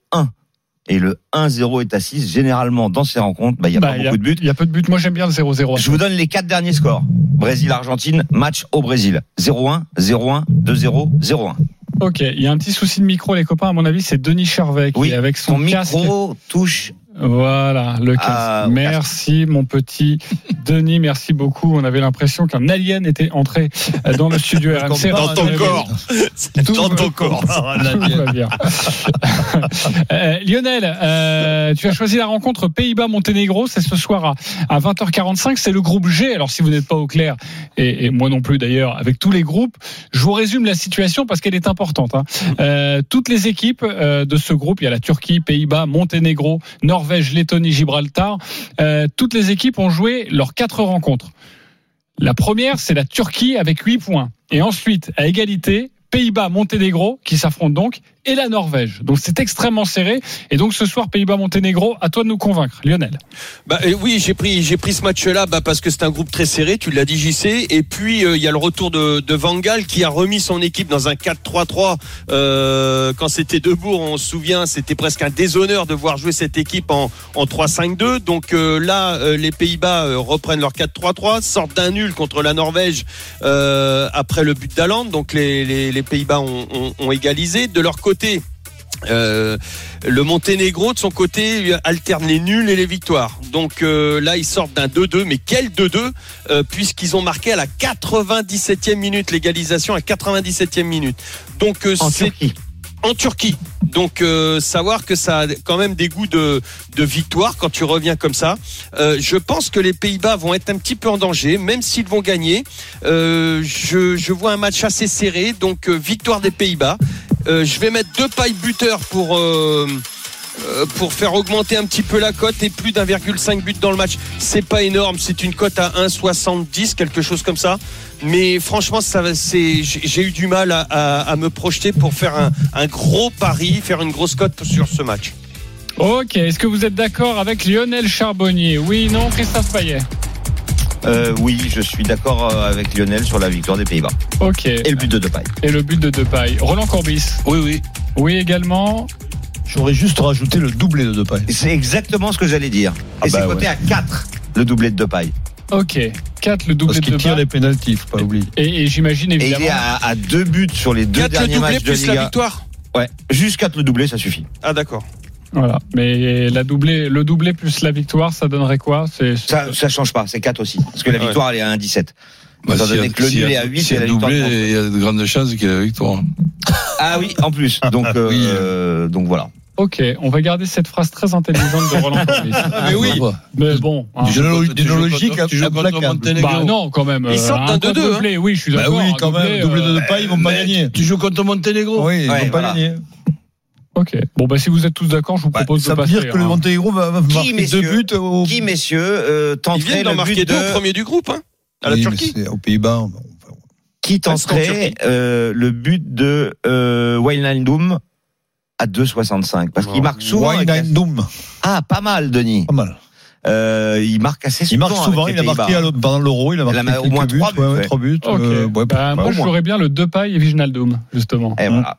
Et le 1-0 est 6. Généralement, dans ces rencontres, bah, il y a Bah, pas beaucoup de buts. Il y a peu de buts. Moi, j'aime bien le 0-0. Je vous donne les quatre derniers scores. Brésil-Argentine, match au Brésil. 0-1, 0-1, 2-0, 0-1. Ok, il y a un petit souci de micro, les copains. À mon avis, c'est Denis Charvet qui Oui, avec son casque. micro touche Voilà, le. Ah, au merci, mon petit Denis. Merci beaucoup. On avait l'impression qu'un alien était entré euh, dans le studio RMC. Dans ton corps. Tout Dans ton corps. Euh, Lionel, euh, tu as choisi la rencontre Pays-Bas-Monténégro. C'est ce soir à, à 20h45. C'est le groupe G. Alors, si vous n'êtes pas au clair, et, et moi non plus d'ailleurs, avec tous les groupes, je vous résume la situation parce qu'elle est importante. hein. Euh, toutes les équipes de ce groupe, il y a la Turquie, Pays-Bas, Monténégro, Norvège, Lettonie, Gibraltar. Euh, toutes les équipes ont joué leurs quatre rencontres. La première, c'est la Turquie avec 8 points. Et ensuite, à égalité, Pays-Bas, Monténégro, qui s'affrontent donc, et la Norvège. Donc c'est extrêmement serré. Et donc ce soir, Pays-Bas, Monténégro, à toi de nous convaincre, Lionel. Bah oui, j'ai pris j'ai pris ce match-là bah, parce que c'est un groupe très serré, tu l'as dit JC. Et puis euh, il y a le retour de, de Van Gaal qui a remis son équipe dans un 4-3-3 euh, quand c'était Debourg. On se souvient, c'était presque un déshonneur de voir jouer cette équipe en, en 3-5-2. Donc euh, là, euh, les Pays-Bas euh, reprennent leur 4-3-3, sortent d'un nul contre la Norvège après le but d'Aland. Donc les, les, les Pays-Bas ont, ont, ont égalisé. De leur côté. Euh, le Monténégro de son côté alterne les nuls et les victoires. Donc euh, là ils sortent d'un 2-2, mais quel 2-2 euh, puisqu'ils ont marqué à la 97e minute l'égalisation à 97e minute. Donc En c'est Turquie. en Turquie. Donc savoir que ça a quand même des goûts de, de victoire quand tu reviens comme ça. Je pense que les Pays-Bas vont être un petit peu en danger, même s'ils vont gagner. Je, je vois un match assez serré, donc victoire des Pays-Bas. Euh, je vais mettre deux pailles buteurs pour euh, euh, pour faire augmenter un petit peu la cote et plus d'1,5 but dans le match. C'est pas énorme, c'est une cote à 1,70, quelque chose comme ça. Mais franchement, j'ai eu du mal à me projeter pour faire un, un gros pari, faire une grosse cote sur ce match. Ok, est-ce que vous êtes d'accord avec Lionel Charbonnier? Oui, non, Christophe Payet? Euh, oui, je suis d'accord euh, avec Lionel sur la victoire des Pays-Bas. Ok. Et le but de Depay. Et le but de Depay. Roland Courbis Oui, oui. Oui également. J'aurais juste rajouté le doublé de Depay. C'est exactement ce que j'allais dire. Ah Et bah c'est coté ouais. à 4, le doublé de Depay. Ok. 4 le doublé Parce de qu'il tire les pénalties, faut pas oublier. Et, et j'imagine Et il évidemment. est à, à deux buts sur les deux 4 le derniers doublé matchs de plus la victoire Ouais, juste 4 le doublé, ça suffit. Ah d'accord. Voilà. Mais la doublée, le doublé plus la victoire, ça donnerait quoi? C'est Ça, ça change pas, c'est 4 aussi. Parce que la Ouais. victoire, elle est à 1,17. Bah, a- donné que le nul est à 8 s'il y et a la victoire. doublé, contre. il y a de grandes chances qu'il y ait la victoire. Ah oui, en plus. Donc, euh, Oui. euh, donc voilà. Ok, on va garder cette phrase très intelligente de Roland Courbis. Mais oui. Mais bon. hein. Tu joues D'une logique implacable. Monténégro. Bah non, quand même. Ils sortent d'un un 2-2, doublé, Oui, je suis Bah d'accord. oui, un quand même, doublé euh, de Depay, ils vont pas gagner. Tu joues contre Monténégro Oui, ils vont pas gagner. Ok. Bon, bah si vous êtes tous d'accord, je vous Bah, propose ça de veut passer. dire que le hein. Monténégro va, va Qui, marquer deux buts au. Qui, messieurs, euh, Ils tenterait viennent d'en le marquer but deux au de... premier du groupe, hein, à la Oui, Turquie. Aux Pays-Bas. enfin, Qui tenterait euh, le but de euh, Wijnaldum à 2,65 Parce qu'il marque souvent. Wijnaldum, Ah, pas mal, Denis. pas mal. Euh, il marque assez Il souvent. marque souvent, il a marqué Pays-Bas. à l'autre- pendant l'Euro, il a Il marqué a au moins buts, trois buts, ouais, ouais, euh, ouais, Bah, moi, je jouerais bien le Depay et Viginaldum, justement. Et voilà.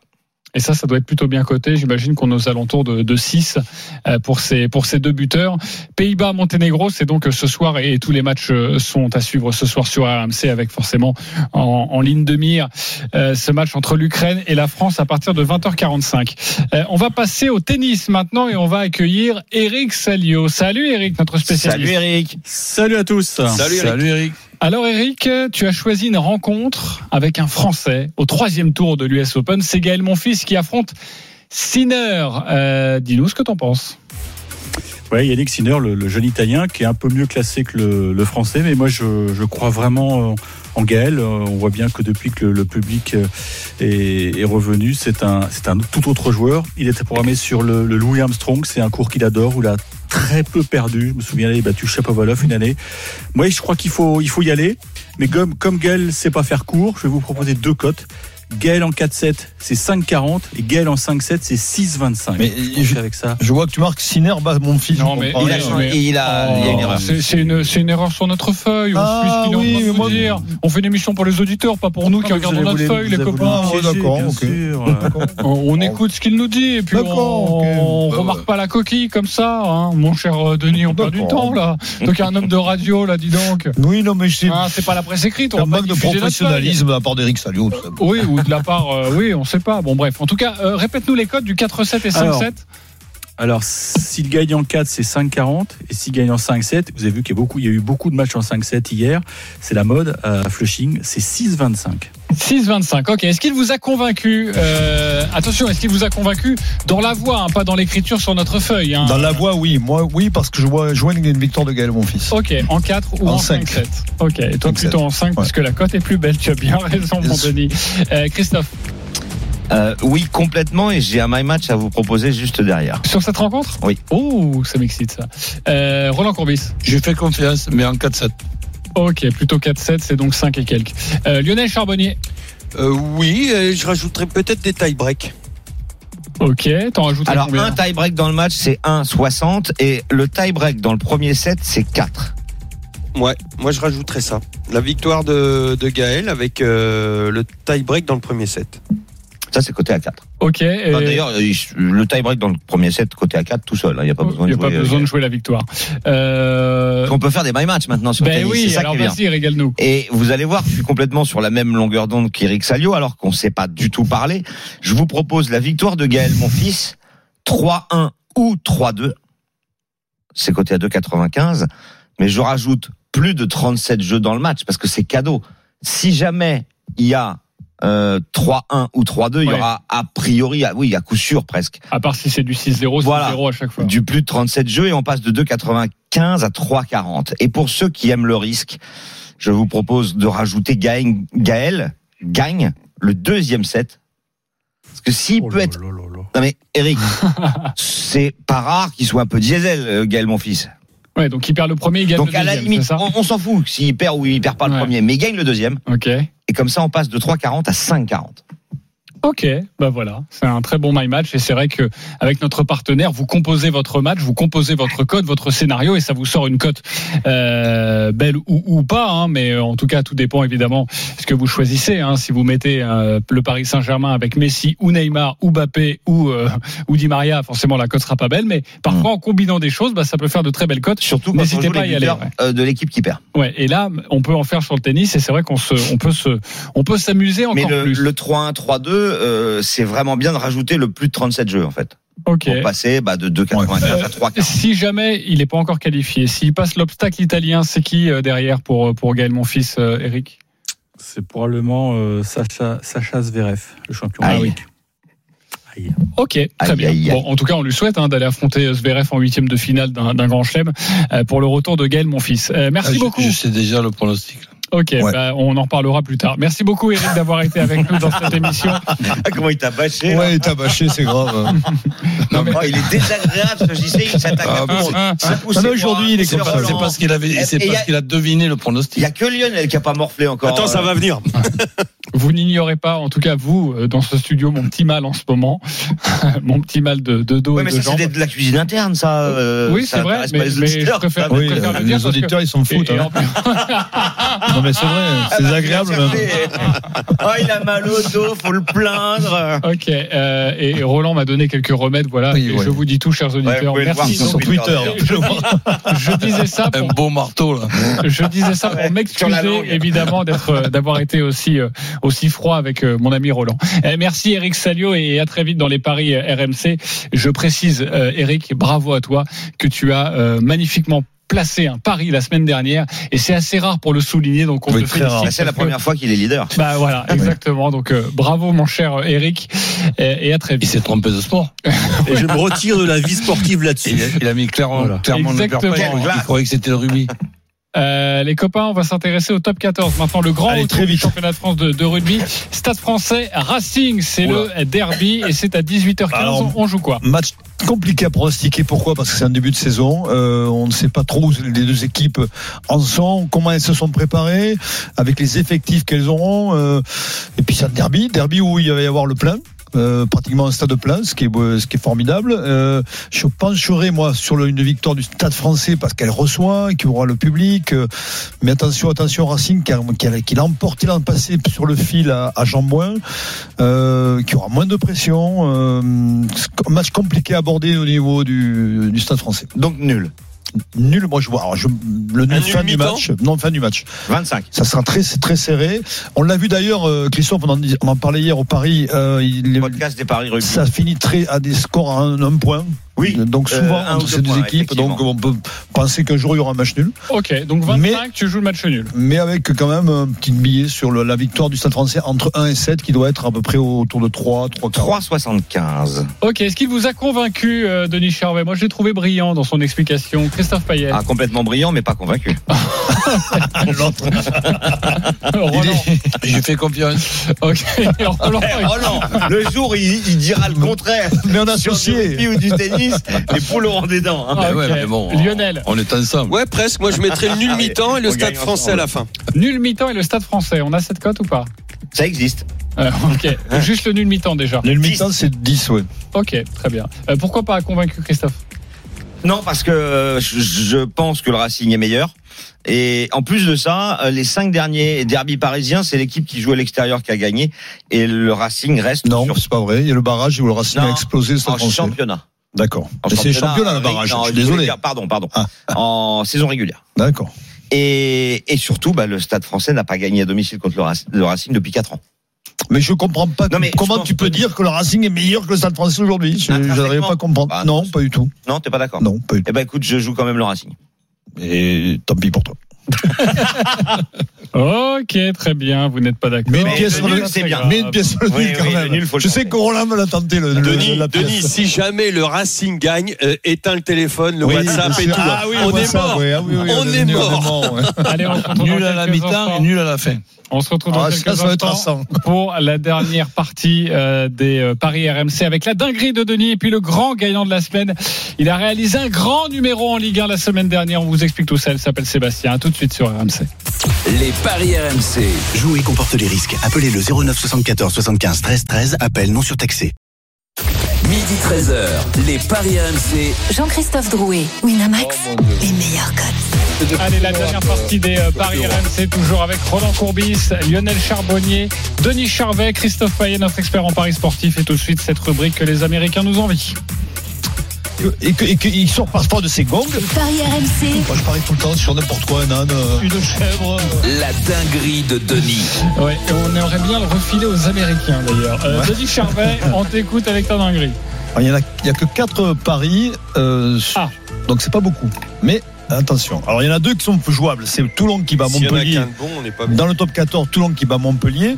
Et ça, ça doit être plutôt bien coté. J'imagine qu'on est aux alentours de, de 6 euh, pour ces, pour ces deux buteurs. Pays-Bas, Monténégro, c'est donc ce soir et tous les matchs euh, sont à suivre ce soir sur RMC avec forcément en, en ligne de mire euh, ce match entre l'Ukraine et la France à partir de 20h45. Euh, on va passer au tennis maintenant et on va accueillir Eric Salio. Salut Eric, notre spécialiste. Salut Eric. Salut à tous. Salut, Eric. Salut Eric. Alors Eric, tu as choisi une rencontre avec un Français au troisième tour de l'US Open. C'est Gaël Monfils qui affronte Sinner. Euh, Dis-nous ce que t'en penses. Ouais, Yannick Sinner, le, le jeune Italien, qui est un peu mieux classé que le, Français, mais moi je, crois vraiment en Gaël. Euh, On voit bien que depuis que le, public euh, est, revenu, c'est un, tout autre joueur. Il était programmé sur le, Louis Armstrong, c'est un cours qu'il adore, où il a très peu perdu. Je me souviens, il a battu Chapovalov une année. Moi, je crois qu'il faut, il faut y aller. Mais comme, comme Gaël sait pas faire court, je vais vous proposer deux cotes. Gaël en 4-7, c'est 5,40 et Gaël en 5-7, c'est 6,25. Mais je- avec ça. Je vois que tu marques Sinner bat mon fils. Non, mais Il a, rien. mais- il a, il y a une erreur. c'est c'est une, c'est une erreur sur notre feuille. On Ah, suit ce qu'il est en oui, moi- dire. On fait une émission pour les auditeurs, pas pour nous qui Ah, regardons notre feuille, les copains. d'accord, bien ok. sûr. D'accord. On, on écoute ce qu'il nous dit et puis D'accord, on, ok. on Bah, remarque ouais. pas la coquille comme ça, hein. mon cher euh, Denis. On perd du temps là. Donc il y a un homme de radio là, dis donc. Oui, non, mais c'est c'est pas la presse écrite. On un va pas manque de professionnalisme la part d'Eric Salio. Oui, ou de la part, euh, oui, on sait pas. Bon, bref. En tout cas, euh, répète-nous les codes du 4-7 et 5-7. Alors, Alors, s'il gagne en 4, c'est 5,40. Et s'il gagne en 5-7, vous avez vu qu'il y, a beaucoup- il y a eu beaucoup de matchs en 5-7 hier. C'est la mode à Flushing, c'est 6,25. 6,25. Ok. Est-ce qu'il vous a convaincu euh, Attention, est-ce qu'il vous a convaincu dans la voix, hein, pas dans l'écriture sur notre feuille hein Dans la voix, oui. Moi, oui, parce que je vois jouer une victoire de Gaël, mon fils. Ok, en 4 ou en, En 5 cinq. 7 Ok, et toi 5-7. plutôt en 5 parce Ouais. que la cote est plus belle. Tu as bien raison, mon. Denis. Euh, Christophe, Euh, oui, complètement. Et j'ai un my match à vous proposer juste derrière. sur cette rencontre? Oui. Oh, ça m'excite ça. Euh, Roland Courbis. J'ai fait confiance, mais en 4-7. Ok, plutôt 4-7, c'est donc 5 et quelques. Euh, Lionel Charbonnier. Euh, oui, euh, je rajouterais peut-être des tie break. Ok, t'en rajoutes Alors, combien un tie break dans le match, c'est 1,60. Et le tie break dans le premier set, c'est 4. Ouais, moi je rajouterais ça. La victoire de, de Gaël avec euh, le tie break dans le premier set. Ça, c'est côté à 4. Ok. et- Enfin, D'ailleurs, euh, le tie break dans le premier set, côté à 4, tout seul. Il n'y a pas besoin il n'y de a jouer. pas besoin de euh, jouer la victoire. Euh, On peut faire des my match maintenant sur ben tennis. oui, c'est ça alors qui est bien. vas-y, régale-nous. Et vous allez voir, je suis complètement sur la même longueur d'onde qu'Eric Salio, alors qu'on ne sait pas du tout parler. Je vous propose la victoire de Gaël, mon fils, 3-1 ou 3-2. C'est coté à 2,95. Mais je rajoute plus de 37 jeux dans le match, parce que c'est cadeau. Si jamais il y a euh, 3-1 ou 3-2, il y aura a priori, ah oui, à coup sûr presque, À part si c'est du 6-0, 6-0 Voilà. à chaque fois. du plus de 37 jeux et on passe de 2,95 à 3,40. Et pour ceux qui aiment le risque, je vous propose de rajouter Gaël, Gaël gagne le deuxième set. Parce que s'il Oh peut être... Non mais Eric, c'est pas rare qu'il soit un peu diesel, euh, Gaël mon fils. Ouais, donc il perd le premier, il gagne Donc le à la deuxième, limite, on, on s'en fout s'il perd ou il perd pas le Ouais. premier, mais il gagne le deuxième. Ok. Et comme ça, on passe de 3,40 à 5,40. Ok, bah voilà, c'est un très bon my match et c'est vrai que avec notre partenaire, vous composez votre match, vous composez votre code, votre scénario et ça vous sort une cote euh, belle ou, ou pas, hein, mais en tout cas tout dépend évidemment ce que vous choisissez. Hein, si vous mettez euh, le Paris Saint-Germain avec Messi ou Neymar ou Mbappé ou euh, ou Di Maria, forcément la cote sera pas belle, mais parfois en combinant des choses, bah, ça peut faire de très belles cotes. Surtout N'hésitez pas à y aller. ouais. euh, de l'équipe qui perd. Ouais, et là on peut en faire sur le tennis et c'est vrai qu'on se, on peut se, on peut s'amuser encore Mais le, plus. le 3-1, 3-2, euh, c'est vraiment bien de rajouter le plus de 37 jeux en fait. ok. Pour passer bah, de 2,95 à 3,40. Si jamais il n'est pas encore qualifié, s'il passe l'obstacle italien, c'est qui euh, derrière pour, pour Gaël Monfils, euh, Eric? C'est probablement euh, Sacha, Sacha Zverev, le champion. Aïe. Ok, très Aïe, bien. aïe, aïe. Bon, en tout cas, on lui souhaite hein, d'aller affronter Zverev en huitième de finale d'un grand chelem euh, pour le retour de Gaël Monfils. Euh, merci Ah, je- beaucoup. Je sais déjà le pronostic. Ok, Ouais. bah, on en reparlera plus tard. Merci beaucoup Eric d'avoir été avec nous dans cette émission. Ah, comment il t'a bâché là Ouais, il t'a bâché, c'est grave. Non, mais- Oh, il est désagréable ce JC, il s'attaque Ah, à tout. Ah, aujourd'hui, il est. C'est parce qu'il avait, c'est parce qu'il a deviné le Il pronostic. y a que Lionel qui a pas morflé encore. Attends, ça va venir. Vous n'ignorez pas, en tout cas vous, euh, dans ce studio, mon petit mal en ce moment, mon petit mal de, de dos Ouais, et mais de ça c'est de la cuisine interne, ça. euh, oui, c'est vrai, mais, les mais je auditeurs, préfère, ça. je Oui, préfère le dire les parce que- auditeurs, ils s'en foutent. Hein. Non, mais c'est vrai, Ah, c'est bah, agréable. il a cherché. Oh, il a mal au dos, faut le plaindre. Ok, euh, et Roland m'a donné quelques remèdes, voilà. Oui, et ouais. Je vous dis tout, chers auditeurs. Merci. sur Twitter. je, je disais ça Un pour, beau marteau, là. je disais ça pour m'excuser évidemment d'être, euh, d'avoir été aussi euh, aussi froid avec euh, mon ami Roland. Euh, merci Eric Salio et à très vite dans les paris RMC. Je précise, euh, Eric, bravo à toi que tu as euh, magnifiquement placé un pari la semaine dernière et c'est assez rare pour le souligner donc on Oui, très félicite C'est la que- première fois qu'il est leader. Bah voilà, exactement. Donc euh, bravo mon cher euh, Eric et, et à très Il vite. s'est trompé de sport. Et je me retire de la vie sportive là-dessus. Il a, il a mis clairement, Voilà. clairement le Exactement. père pas. Il croyait que c'était le rugby. Euh, les copains, on va s'intéresser au top 14. Maintenant, le grand Allez, très du vite. championnat de France de, de rugby. Stade français Racing, c'est le derby et c'est à 18h15. Alors, on joue quoi Match compliqué à pronostiquer. Pourquoi? Parce que c'est un début de saison. Euh, on ne sait pas trop où les deux équipes en sont, comment elles se sont préparées, avec les effectifs qu'elles auront. euh, et puis c'est un derby, derby où il va y avoir le plein. Euh, pratiquement un stade plein, ce qui est, formidable. Euh, je pencherai, moi, sur une victoire du stade français parce qu'elle reçoit, qu'il aura le public. euh, mais attention, attention, Racing, qui a, qui a, qui emporté l'an passé sur le fil à, à Jambouin, qui aura moins de pression. Match compliqué à aborder au niveau du stade français. Donc nul. Nul, moi je vois. Alors, je, le nul fin du match. Non, fin du match. 25. Ça sera très, très serré. On l'a vu d'ailleurs, euh, Christophe, on en, dis- on en parlait hier au Paris. Euh, il, Podcast des paris rugby. ça finit très à des scores à un, un point. Oui. Donc Euh, souvent ou entre ces deux points, équipes, donc on peut penser qu'un jour il y aura un match nul. Ok, donc 25, Mais- tu joues le match nul. Mais avec quand même un petit billet sur le- la victoire du Stade français entre 1 et 7 qui doit être à peu près autour de 3, 3, 3,75. Ok, est-ce qu'il vous a convaincu, euh, Denis Charvet? Moi, je l'ai trouvé brillant dans son explication. Christophe Payet. Ah, complètement brillant, mais pas convaincu. L'autre. Roland. J'ai fait confiance. Ok, Roland. Le jour il, il dira le contraire. Mais on a Sur du associé. rugby ou du tennis, les poules auront des dents. hein. Ah, Mais ouais, ok. mais bon, Lionel. On est ensemble. Ouais, presque. Moi, je mettrais le nul mi-temps et le on stade gagne français à la fin. Nul mi-temps et le stade français. On a cette cote ou pas? Ça existe. Euh, Ok, juste le nul mi-temps déjà. Le mi-temps c'est 10, ouais. Ok, très bien. Euh, pourquoi pas convaincu, Christophe? Non, parce que euh, je, je pense que le Racing est meilleur. Et en plus de ça, euh, les cinq derniers derbys parisiens, c'est l'équipe qui joue à l'extérieur qui a gagné. Et le Racing reste Non, sur c'est pas vrai. Il y a le barrage où le Racing Non, a explosé le Stade en français. championnat. D'accord. En Mais c'est championnat le oui, barrage. non, je suis désolé. pardon, pardon. Ah. En saison régulière. D'accord. Et, et surtout, bah, le Stade français n'a pas gagné à domicile contre le Racing, depuis 4 ans. Mais je comprends pas Non, mais comment tu peux que- dire que le Racing est meilleur que le Stade français aujourd'hui? Je n'arrive pas à comprendre. Bah, non, pas du tout. Non, t'es pas d'accord Non, pas du tout. Eh ben écoute, je joue quand même le Racing. Et tant pis pour toi. Ok, très bien. Vous n'êtes pas d'accord. Mais une pièce le sur le c'est bien. Mais une pièce sur le Oui, nul quand oui, le même. nul, faut le je sais tenter. que Roland me l'a tenté le, le- Denis, la pièce. Denis, si jamais le Racing gagne, euh, éteins le téléphone, le Oui, WhatsApp et tout. Ah oui, on le est mort. on est mort. Allez, on Nul à la mi-temps et nul à la fin. On se retrouve dans Ah, quelques ça, ça va être instants pour la dernière partie euh, des euh, paris RMC avec la dinguerie de Denis et puis le grand gagnant de la semaine. Il a réalisé un grand numéro en Ligue 1 la semaine dernière. On vous explique tout ça. Il s'appelle Sébastien. Tout de suite sur RMC. Les paris RMC. Jouer comporte les risques. Appelez le 09 74 75 13 13. Appel non surtaxé. Midi 13h. Les paris RMC. Jean-Christophe Drouet, Winamax, les meilleurs codes. Allez, la dernière partie des euh, paris RMC, toujours avec Roland Courbis, Lionel Charbonnier, Denis Charvet, Christophe Payet, notre expert en paris sportif. Et tout de suite, cette rubrique que les Américains nous envient. Et que- qu'il sort parfois de ses gongs. Paris RMC, Moi, je parie tout le temps sur n'importe quoi, un âne, euh, une chèvre. euh. La dinguerie de Denis. Ouais, et on aimerait bien le refiler aux Américains d'ailleurs. Euh, Denis Charvet, on t'écoute avec ta dinguerie. Alors, Il y en a, que quatre paris, euh, Ah. donc c'est pas beaucoup. Mais attention. Alors il y en a deux qui sont jouables. C'est Toulon qui bat S'il y en a Montpellier qu'un de bon, on n'est pas bien. dans le top 14. Toulon qui bat Montpellier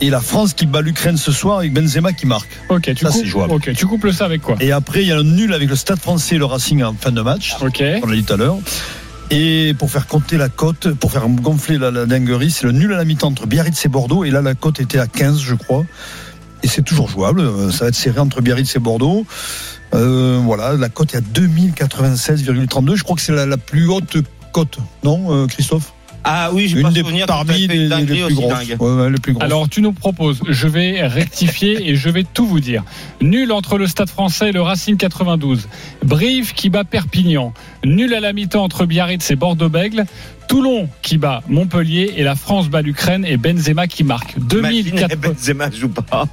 et la France qui bat l'Ukraine ce soir avec Benzema qui marque. Ok, tu Ça, coupes, c'est jouable. ok, tu coupes le ça avec quoi Et après il y a le nul avec le Stade Français et le Racing en fin de match. Ok. On l'a dit tout à l'heure. Et pour faire compter la cote, pour faire gonfler la, la dinguerie, c'est le nul à la mi-temps entre Biarritz et Bordeaux. Et là, la cote était à 15, je crois. Et c'est toujours jouable. Ça va être serré entre Biarritz et Bordeaux. Euh, voilà, la cote est à 2096,32. Je crois que c'est la, la plus haute cote, non, euh, Christophe? Ah oui, j'ai Une pas des souvenir parmi les, plus aussi grosses. dingue. Ouais, ouais, les plus grosses. Alors tu nous proposes, je vais rectifier et je vais tout vous dire. Nul entre le Stade français et le Racing 92. Brive qui bat Perpignan. Nul à la mi-temps entre Biarritz et Bordeaux-Bègle. Toulon qui bat Montpellier et la France bat l'Ukraine et Benzema qui marque. Imagine, 2004. Benzema joue pas.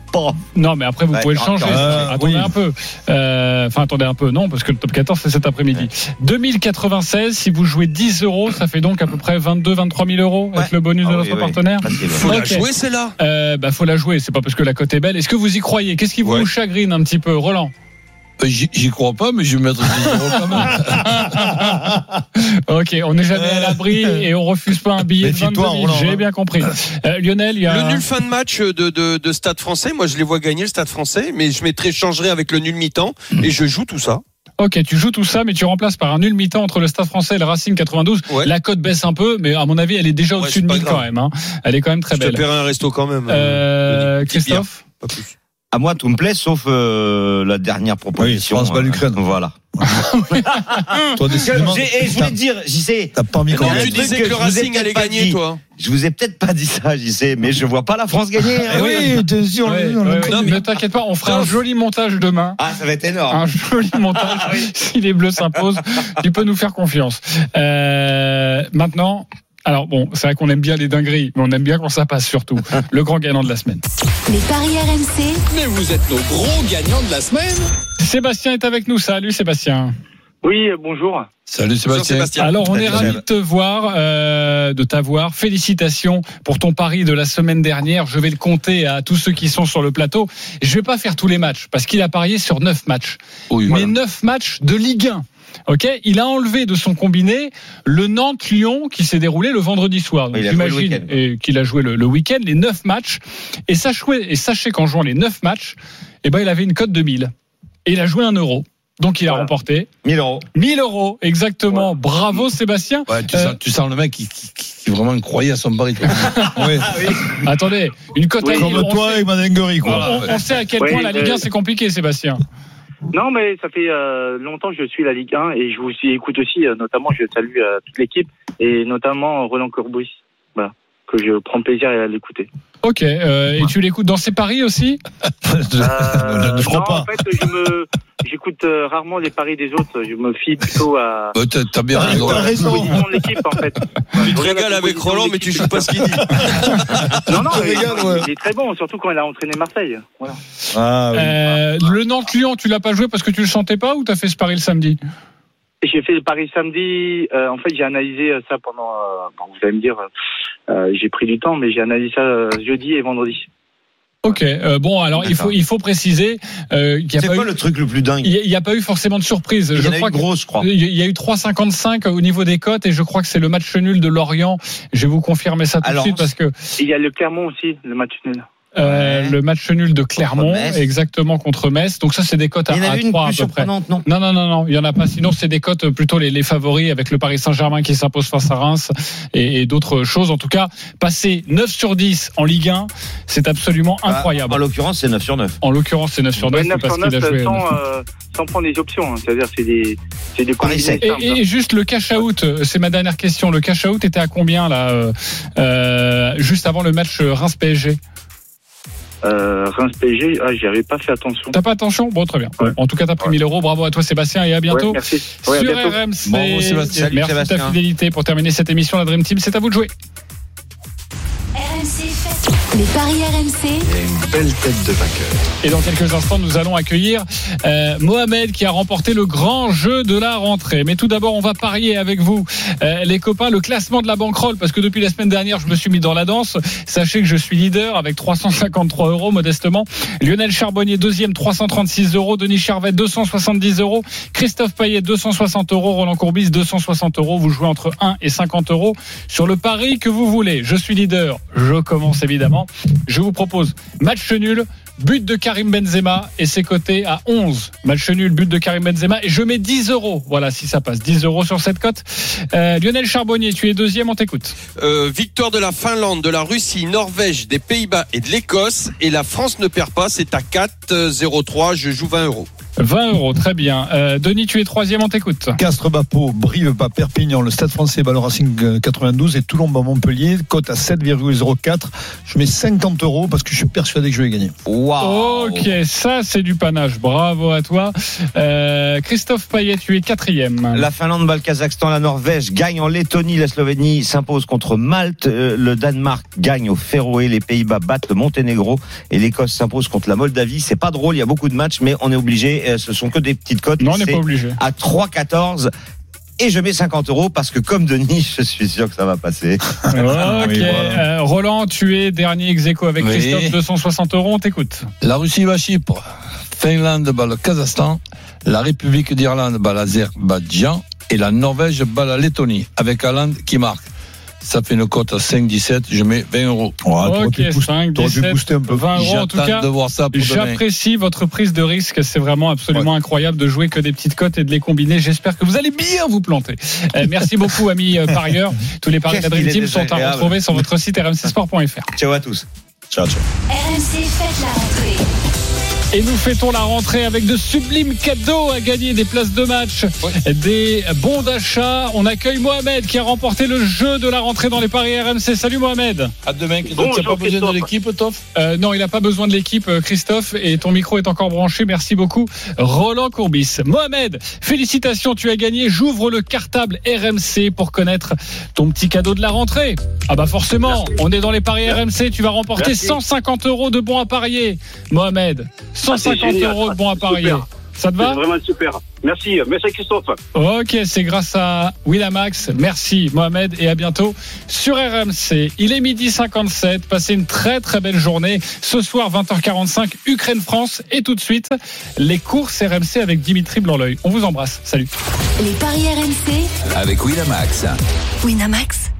Non, mais après, vous Ouais, pouvez le changer. euh, attendez oui. un peu. Euh, Enfin, attendez un peu. Non, parce que le top 14, c'est cet après-midi. 2096, si vous jouez 10 euros, ça fait donc à peu près 22, 23 000 euros avec Ouais. le bonus Ah de oui, notre oui. partenaire. Facile. Faut la jouer, celle-là? Euh, bah, faut la jouer. C'est pas parce que la cote est belle. Est-ce que vous y croyez? Qu'est-ce qui vous Ouais. chagrine un petit peu, Roland? J'y j'y crois pas, mais je vais mettre 10 euros quand même. Ok, on n'est jamais à l'abri et on refuse pas un billet de 22 Méfie-toi, 000. Roland, J'ai hein. bien compris. Euh, Lionel, il y a Le nul fin de match de, de, de Stade français, moi je les vois gagner le Stade français, mais je mettrai, changerai avec le nul mi-temps et je joue tout ça. Ok, tu joues tout ça, mais tu remplaces par un nul mi-temps entre le Stade français et le Racing 92. Ouais. La cote baisse un peu, mais à mon avis, elle est déjà au-dessus de pas 1000 grave. quand même. hein. Elle est quand même très Je te belle. paierai un resto quand même. Euh, Christophe pas plus. À moi, tout me plaît, sauf euh, la dernière proposition. France bat l'Ukraine. Voilà. Toi, décidément, et je voulais te dire, j'y sais. t'as pas envie qu'on Non, Il y a tu disais que que le Racing allait pas gagner, dit. toi. Je vous ai peut-être pas dit ça, j'y sais, mais je vois pas la France gagner. hein. Eh oui, t'es sûr, Ouais, on l'a ouais, compris. ouais, Ne t'inquiète pas, on fera un joli montage demain. Ah, ça va être énorme. Un joli montage. Si les Bleus s'imposent, tu peux nous faire confiance. Euh, maintenant, alors bon, c'est vrai qu'on aime bien les dingueries, mais on aime bien quand ça passe surtout. Le grand gagnant de la semaine. les paris RMC, Mais vous êtes nos gros gagnants de la semaine. Sébastien est avec nous. Salut Sébastien. Oui, bonjour. Salut Sébastien. Alors, on est Seb. de te voir, euh, de t'avoir. Félicitations pour ton pari de la semaine dernière. Je vais le compter à tous ceux qui sont sur le plateau. Je vais pas faire tous les matchs parce qu'il a parié sur neuf matchs. Oui, mais voilà. neuf matchs de Ligue 1. Ok, il a enlevé de son combiné le Nantes-Lyon qui s'est déroulé le vendredi soir. Donc, Oui, j'imagine qu'il a joué le, le week-end, les neuf matchs. Et sachez, et sachez qu'en jouant les neuf matchs, eh ben, il avait une cote de 1000. Et il a joué un euro. Donc il a Voilà. remporté 1000 euros. 1000 euros, exactement. Bravo Sébastien. Ouais, tu, Euh, sens, tu sens le mec qui, qui, qui vraiment croyait à son pari. toi. Ouais. Attendez, une cote à Oui, 1000, Comme on toi sait- avec Madengori, on, quoi. on- on sait à quel Ouais, point la Ligue 1 euh, c'est compliqué, Sébastien. Non, mais ça fait euh, longtemps que je suis la Ligue 1 et je vous écoute aussi, euh, notamment, je salue euh, toute l'équipe et notamment Roland Courbis, voilà, que je prends plaisir à l'écouter. Ok, euh, et tu l'écoutes dans ses paris aussi ne ne crois non, pas. en fait, je me, j'écoute euh, rarement les paris des autres. Je me fie plutôt à, Bah, t'as- bien raison. t'as raison. mon équipe, en fait. Tu te régales avec Roland, mais tu joues pas ce qu'il dit. Non, non, il, ouais. il est très bon, surtout quand il a entraîné Marseille. Voilà. Ah, oui. Euh, Le Nantes-Lyon, tu l'as pas joué parce que tu le sentais pas ou t'as fait ce pari le samedi? J'ai fait le pari samedi. euh, en fait, j'ai analysé ça pendant. euh, bon, vous allez me dire, euh, j'ai pris du temps, mais j'ai analysé ça euh, jeudi et vendredi. Ok, euh, bon alors il faut il faut préciser euh, qu'il n'y a C'est pas quoi eu le truc le plus dingue il y a- y a pas eu forcément de surprise. Il y Je en a crois une que- grosse, je crois. Il y a eu 3,55 au niveau des cotes et je crois que c'est le match nul de Lorient. Je vais vous confirmer ça tout Alors, de suite parce que Et il y a le Clermont aussi, le match nul. Euh, Ouais. le match nul de Clermont, exactement contre Metz. Donc ça c'est des cotes à, à avait une 3 à peu près. non? Non, non, non, il y en a pas. Sinon, c'est des cotes euh, plutôt les, les favoris avec le Paris Saint-Germain qui s'impose face à Reims et, et d'autres choses. En tout cas, passer 9 sur 10 en Ligue 1, c'est absolument incroyable. Ah, En l'occurrence, c'est 9 sur 9. En l'occurrence, c'est 9 sur 9, Ouais, 9 parce sur qu'il a 9 joué. sans, euh, sans prendre des options. hein. C'est-à-dire, c'est des, c'est des Paris. Et, et juste le cash out, euh, c'est ma dernière question. Le cash out était à combien là, euh, euh, juste avant le match euh, Reims PSG Euh, Reims PSG, ah, j'y avais pas fait attention. T'as pas attention Bon, très bien. Ouais. En tout cas, t'as pris 1000 euros. Bravo à toi, Sébastien, et à bientôt. Ouais, merci. Ouais, à Sur bientôt. RMC. Bravo, Sébastien. Salut, Merci de ta fidélité pour terminer cette émission. La Dream Team, c'est à vous de jouer. RMC les paris RMC. Belle tête de vainqueur. Et dans quelques instants, nous allons accueillir euh, Mohamed qui a remporté le grand jeu de la rentrée. Mais tout d'abord, on va parier avec vous, euh, les copains, le classement de la banquerolle, parce que depuis la semaine dernière, je me suis mis dans la danse. Sachez que je suis leader avec 353 euros modestement. Lionel Charbonnier deuxième, 336 euros. Denis Charvet 270 euros. Christophe Payet 260 euros. Roland Courbis 260 euros. Vous jouez entre 1 et 50 euros sur le pari que vous voulez. Je suis leader. Je commence évidemment. Je vous propose match nul. But de Karim Benzema et c'est coté à 11. Match nul, but de Karim Benzema et je mets 10 euros. Voilà, si ça passe. 10 euros sur cette cote. Euh, Lionel Charbonnier, tu es deuxième, on t'écoute. Euh, victoire de la Finlande, de la Russie, Norvège, des Pays-Bas et de l'Écosse. Et la France ne perd pas, c'est à 4-0-3. Je joue 20 euros. 20 euros, très bien. Euh, Denis, tu es troisième, on t'écoute. Castres Bapo, Brive bat Perpignan, le Stade français bat le Racing euh, 92 et Toulon bat Montpellier, cote à 7,04. Je mets 50 euros parce que je suis persuadé que je vais gagner. Waouh Ok, ça c'est du panache. Bravo à toi. Euh, Christophe Payet, tu es quatrième. La Finlande bat le Kazakhstan, la Norvège gagne en Lettonie, la Slovénie s'impose contre Malte, euh, le Danemark gagne au Féroé, les Pays-Bas battent le Monténégro et l'Écosse s'impose contre la Moldavie. C'est pas drôle, il y a beaucoup de matchs, mais on est obligé. Euh, Ce sont que des petites cotes. Non, on n'est pas obligé. À 3,14. Et je mets 50 euros parce que comme Denis, je suis sûr que ça va passer. Ok. Oui, voilà. Euh, Roland, tu es dernier ex aequo avec Oui. Christophe, 260 euros, on t'écoute. La Russie bat Chypre. Finlande bat le Kazakhstan. La République d'Irlande bat l'Azerbaïdjan. Et la Norvège bat la Lettonie. Avec Haaland qui marque. Ça fait une cote à 5,17. Je mets 20 euros. T'aurais ok, pu booster- 5, t'aurais pu 17, booster un peu. 20 euros en tout cas. de voir ça pour demain. J'apprécie votre prise de risque. C'est vraiment absolument incroyable de jouer que des petites cotes et de les combiner. J'espère que vous allez bien vous planter. Euh, merci beaucoup, amis euh, parieurs. Tous les paris de la Dream Team sont à retrouver sur votre site rmcsport.fr. Ciao à tous. Ciao, ciao. RMC fête la. Et nous fêtons la rentrée avec de sublimes cadeaux à gagner, des places de match, des bons d'achat. On accueille Mohamed qui a remporté le jeu de la rentrée dans les paris RMC. Salut Mohamed. À demain. Bonjour, tu n'as pas besoin de l'équipe, Toff Euh, non, il n'a pas besoin de l'équipe, euh, Christophe, et ton micro est encore branché. Merci beaucoup, Roland Courbis. Mohamed, félicitations, tu as gagné. J'ouvre le cartable RMC pour connaître ton petit cadeau de la rentrée. Ah bah forcément, on est dans les paris RMC. Tu vas remporter Merci. 150 euros de bons à parier, Mohamed. 150 génial, euros de bons à super. parier. Ça te va C'est vraiment super. Merci, merci Christophe. Ok, c'est grâce à Winamax. Merci Mohamed et à bientôt sur RMC. Il est midi 57. Passez une très très belle journée. Ce soir 20h45, Ukraine-France et tout de suite les courses RMC avec Dimitri Blanc-L'œil. On vous embrasse. Salut. Les paris RMC. Avec Winamax. Winamax,